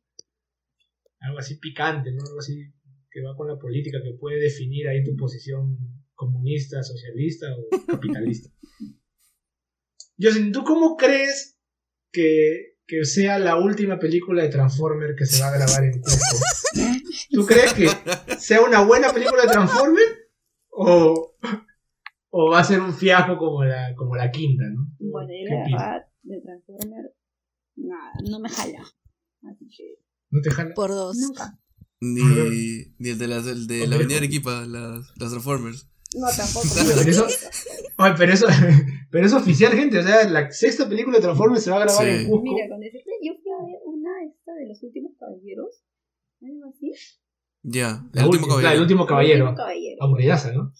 Algo así picante, ¿no? Algo así que va con la política, que puede definir ahí tu posición comunista, socialista o capitalista. Yosin, ¿tú cómo crees que, que sea la última película de Transformer que se va a grabar en Cusco? ¿Tú crees que sea una buena película de Transformer? ¿O, o va a ser un fiasco como la, como la quinta, ¿no? bueno, yo ¿Qué la verdad, de Transformer, nada, no me jala. Así que, ¿No te jala? Por dos. nunca. Ni, ni el de, las, el de la Avenida Arequipa, las, las Transformers. No, tampoco. Pero eso- Ay, pero eso, pero es oficial, gente. O sea, la sexta película de Transformers se va a grabar Sí. en Cusco. Mira, con decirte, yo fui a ver una esta de los últimos caballeros. Algo así. Ya, La el último última- caballero. el último El caballero. último caballero. Aburridaza, ¿no?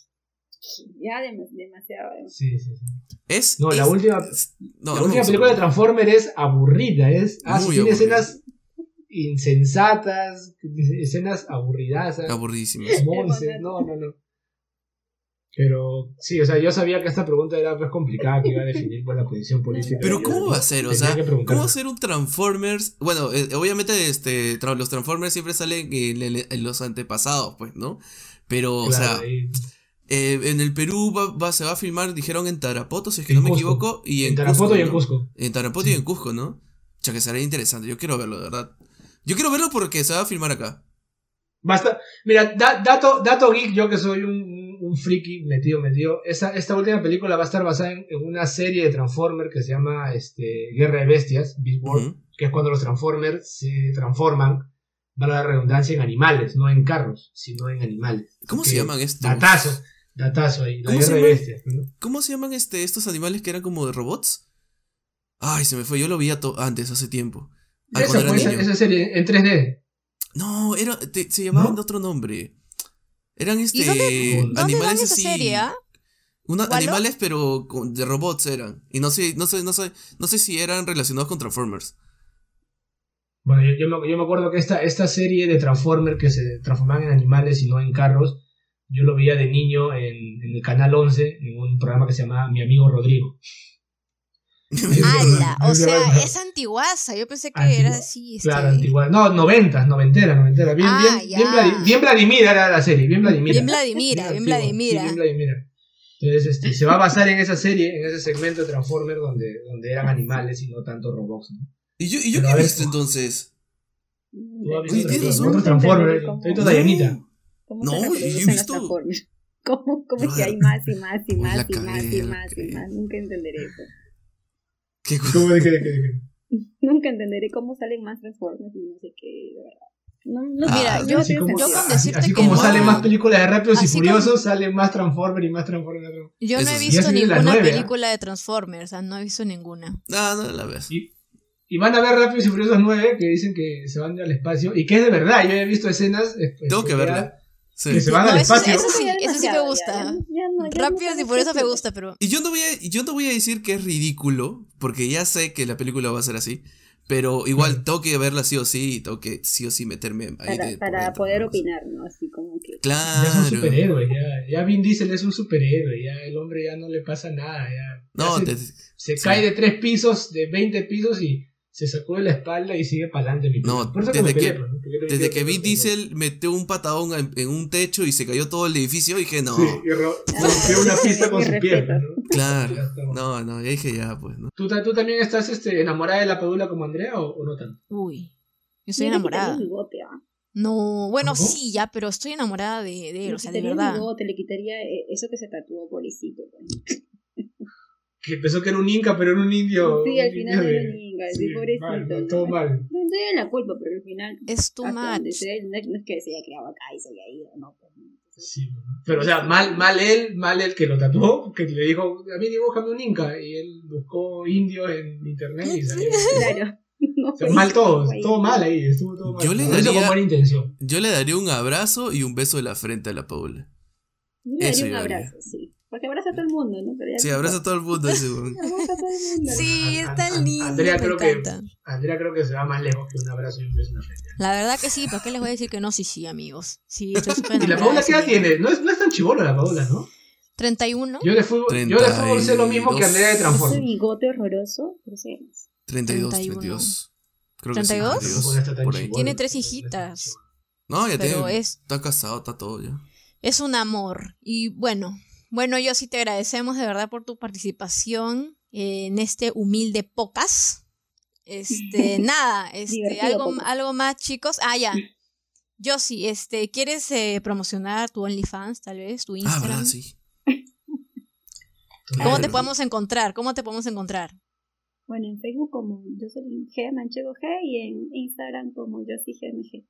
Ya dem- demasiado. Sí, sí, sí. Es. No, la última, es- no, la no última película de Transformers es aburrida. Es, ah, tiene escenas insensatas, escenas aburridazas, Aburridísimas. monces. No, no, no. Pero sí, o sea, yo sabía que esta pregunta era pues complicada, que iba a definir por la posición política. Pero Yo ¿cómo va a ser? O sea. ¿cómo va a ser un Transformers? Bueno, eh, obviamente este, tra- los Transformers siempre salen en, en- en los antepasados, pues, ¿no? Pero, o sea, ahí- eh, en el Perú va, va- se va a filmar, dijeron en Tarapoto, si es que En no me Cusco. equivoco, y en, en Tarapoto Cusco, y en ¿no? Cusco. En Tarapoto y en Cusco, ¿no? O sea, que será interesante. Yo quiero verlo, de verdad. Yo quiero verlo porque se va a filmar acá. Basta. Mira, da- dato, dato geek, yo que soy un, un, un friki metido, metido. Esta, esta última película va a estar basada en, en una serie de Transformers que se llama este, Guerra de Bestias, Beast Ujú. que es cuando los Transformers se transforman, para la redundancia, en animales, no en carros, sino en animales. ¿Cómo se llaman estos? Datazo, datazo ahí, la ¿Cómo Guerra se de? Bestias. ¿no? ¿Cómo se llaman este, estos animales que eran como de robots? Ay, se me fue. Yo lo vi antes, hace tiempo. Esa, fue serie en 3D. No, era, te- se llamaban ¿No? de otro nombre. Eran este ¿Y dónde- ¿Dónde dan animales ¿Dónde esa así. serie, animales pero con- de robots eran. Y no sé, no sé, no sé, no sé si eran relacionados con Transformers. Bueno, yo, yo me, yo me acuerdo que esta, esta serie de Transformers que se transformaban en animales y no en carros, yo lo veía de niño en, en el canal 11, en un programa que se llamaba Mi amigo Rodrigo. ¡Hala! O sea, es antiguaza. Yo pensé que Antigua. era así. Este... Claro, antigua. No, 90, noventera, noventera. Bien, Ah, bien, bien, bien Vladimira era la serie, bien Vladimira. Bien Vladimira, bien antigua, Vladimira. sí, bien Vladimira. Entonces, este, se va a basar en esa serie, en ese segmento de Transformers donde, donde eran animales y no tanto robots. ¿no? ¿Y yo, y yo qué he visto entonces? Tú has Oye, visto tienes otro- otro Transformers, estoy toda llanita. ¿Cómo No, yo he visto-? ¿Cómo, cómo es que hay más y más y más y más y más y más? Nunca entenderé eso. ¿Qué cosa? ¿Cómo de qué, de qué, de qué? Nunca entenderé cómo salen más Transformers y no sé qué, de verdad. No, no, Ah, Mira, no yo- Así como, yo con así- decirte así que como no- salen más películas de Rápidos y Furiosos, salen más Transformers y más Transformers. Yo no he visto ninguna nueve, ¿ah? película de Transformers. O sea, no he visto ninguna. No, no la ves. Y, y van a ver Rápidos y Furiosos 9 que dicen que se van al espacio y que es de verdad. Yo he visto escenas. eh, Tengo que eh, verla. Sí. Que se van No, al eso, espacio. eso sí, eso me gusta. ya, ya, ya Rápidos y Furiosos qué me gusta, pero Y yo no voy a, yo no voy a decir que es ridículo, porque ya sé que la película va a ser así. Pero igual Claro. tengo que verla sí o sí, y tengo que sí o sí meterme ahí Para, de por para poder opinar, ¿no? Así como que... Claro. Ya es un superhéroe, ya, ya Vin Diesel es un superhéroe, ya el hombre ya no le pasa nada, ya, ya No, se, te- se sí. cae de tres pisos, de 20 pisos y se sacó de la espalda y sigue para adelante mi No, Por eso desde que- pues, ¿no? Porque yo Desde que Vin no- Diesel metió un patadón en, en un techo y se cayó todo el edificio, dije, no, Sí, y rompió una pista con su pierna, ¿no? claro. No, no, ya dije ya, pues, ¿no? ¿Tú, ¿Tú también estás este, enamorada de la Padula como Andrea o, o no tanto? Uy, yo estoy que enamorada. bigote, ¿ah? No, bueno, ¿Cómo? sí, ya, pero estoy enamorada de, de él, Le o sea, de verdad. bigote, le quitaría eh, eso que se tatuó, pobrecito. Pues. Que pensó que era un inca, pero era un indio. Sí, al un final indio de- era ninga, sí, sí, pobrecito. mal, todo mal. No tiene la culpa, pero al final. Es much. sé, no, es- que se haya criado acá y se haya ido, no. Pues, no. Entonces, Sí, pero o sea, mal, mal él, mal él que lo tatuó, que le dijo, a mí dibújame un inca, y él buscó indios en internet y salió. Claro. No O sea, mal todo, todo mal ahí, estuvo todo mal. Yo le daría- con buena intención. Yo le daría un abrazo y un beso de la frente a la Paula. Yo le Eso daría un haría. abrazo, sí. Porque abraza a todo el mundo, ¿no? Pero ya Sí, abraza a todo el mundo ese weón. Abraza a todo el mundo. Sí, a- lindo, Andrea creo que-. Andrea creo que se va más lejos que un abrazo y un beso en la frente. La verdad que sí, ¿para qué les voy a decir que no? Sí, sí, amigos. Sí, estoy súper ¿Y la Paula qué edad ese tiene? No es, no es tan chivolo la Paula, ¿no? 31. Yo de fútbol, yo de fútbol sé lo mismo que Andrea de Ese Transformers. bigote horroroso, pero sí. 32, 31. 32. Creo que sí, 32? 32, Tampoco está tan por ahí. Tiene tres hijitas. No, ya Pero tiene, es- está casado, está todo ya. Es un amor. Y bueno, bueno, yo sí te agradecemos de verdad por tu participación en este humilde pocas. Este, nada, este, algo, algo más, chicos. Ah, ya. Yo sí, este, ¿quieres eh, promocionar tu OnlyFans, tal vez? Tu Ah, Instagram? verdad, sí. ¿Cómo Claro. te podemos encontrar? ¿Cómo te podemos encontrar? Bueno, en Facebook como Jocelyn G, Manchego G, y en Instagram como Josie GMG.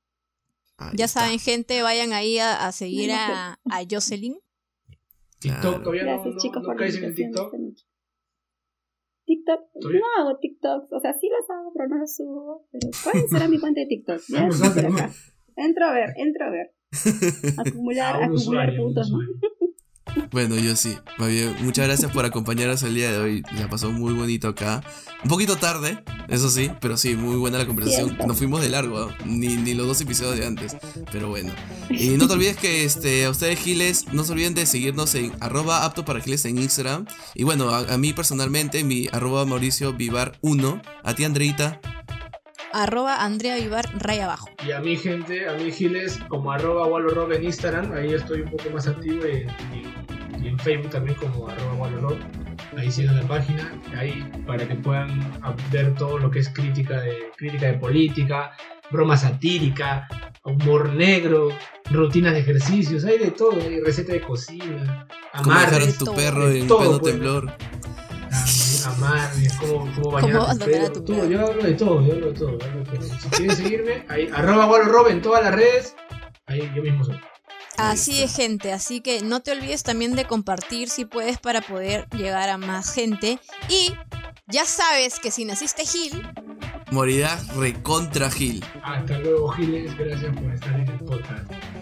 Ahí Ya está, saben, gente, vayan ahí a, a seguir a, a Jocelyn. TikTok Claro. todavía no, Gracias no, chicos no por la caes en TikTok. noche. TikTok, ¿Todavía? no hago TikToks, o sea, sí los hago, pero no los subo. Pero pueden ser a mi cuenta de TikTok. Ya Vamos sí, a por ver, acá. Entro a ver, entro a ver. Acumular, acumular usuario, puntos, ¿no? Bueno, yo sí. Más bien, muchas gracias por acompañarnos el día de hoy. La pasó muy bonito acá. Un poquito tarde, eso sí, pero sí, muy buena la conversación. Nos fuimos de largo, ni, ni los dos episodios de antes. Pero bueno. Y no te olvides que este, a ustedes, Giles, no se olviden de seguirnos en arroba apto para Giles en Instagram. Y bueno, a, a mí personalmente, mi arroba Mauricio Vivar 1. A ti, Andreita. Arroba Andrea Vivar, raya abajo. Y a mi gente, a mi Giles, como arroba Wallorob en Instagram, ahí estoy un poco más activo y, y- y en Facebook también como arroba Wallorob. Ahí sigan la página, ahí para que puedan ver todo lo que es crítica de, crítica de política, broma satírica, humor negro, rutinas de ejercicios, hay de todo, hay receta de cocina, ¿Cómo dejar amarres, tu todo, perro de en todo, pleno pues. temblor? amarres, cómo, cómo bañar ¿Cómo a tu abandonar a perro, tu todo, yo hablo de todo, yo hablo de todo, yo hablo de todo. Si quieren seguirme, ahí arroba Wallorob en todas las redes, ahí yo mismo soy. Así es, gente. Así que no te olvides también de compartir si puedes para poder llegar a más gente. Y ya sabes que si naciste Gil, Morirás recontra Gil. Hasta luego, Giles. Gracias por estar en el podcast.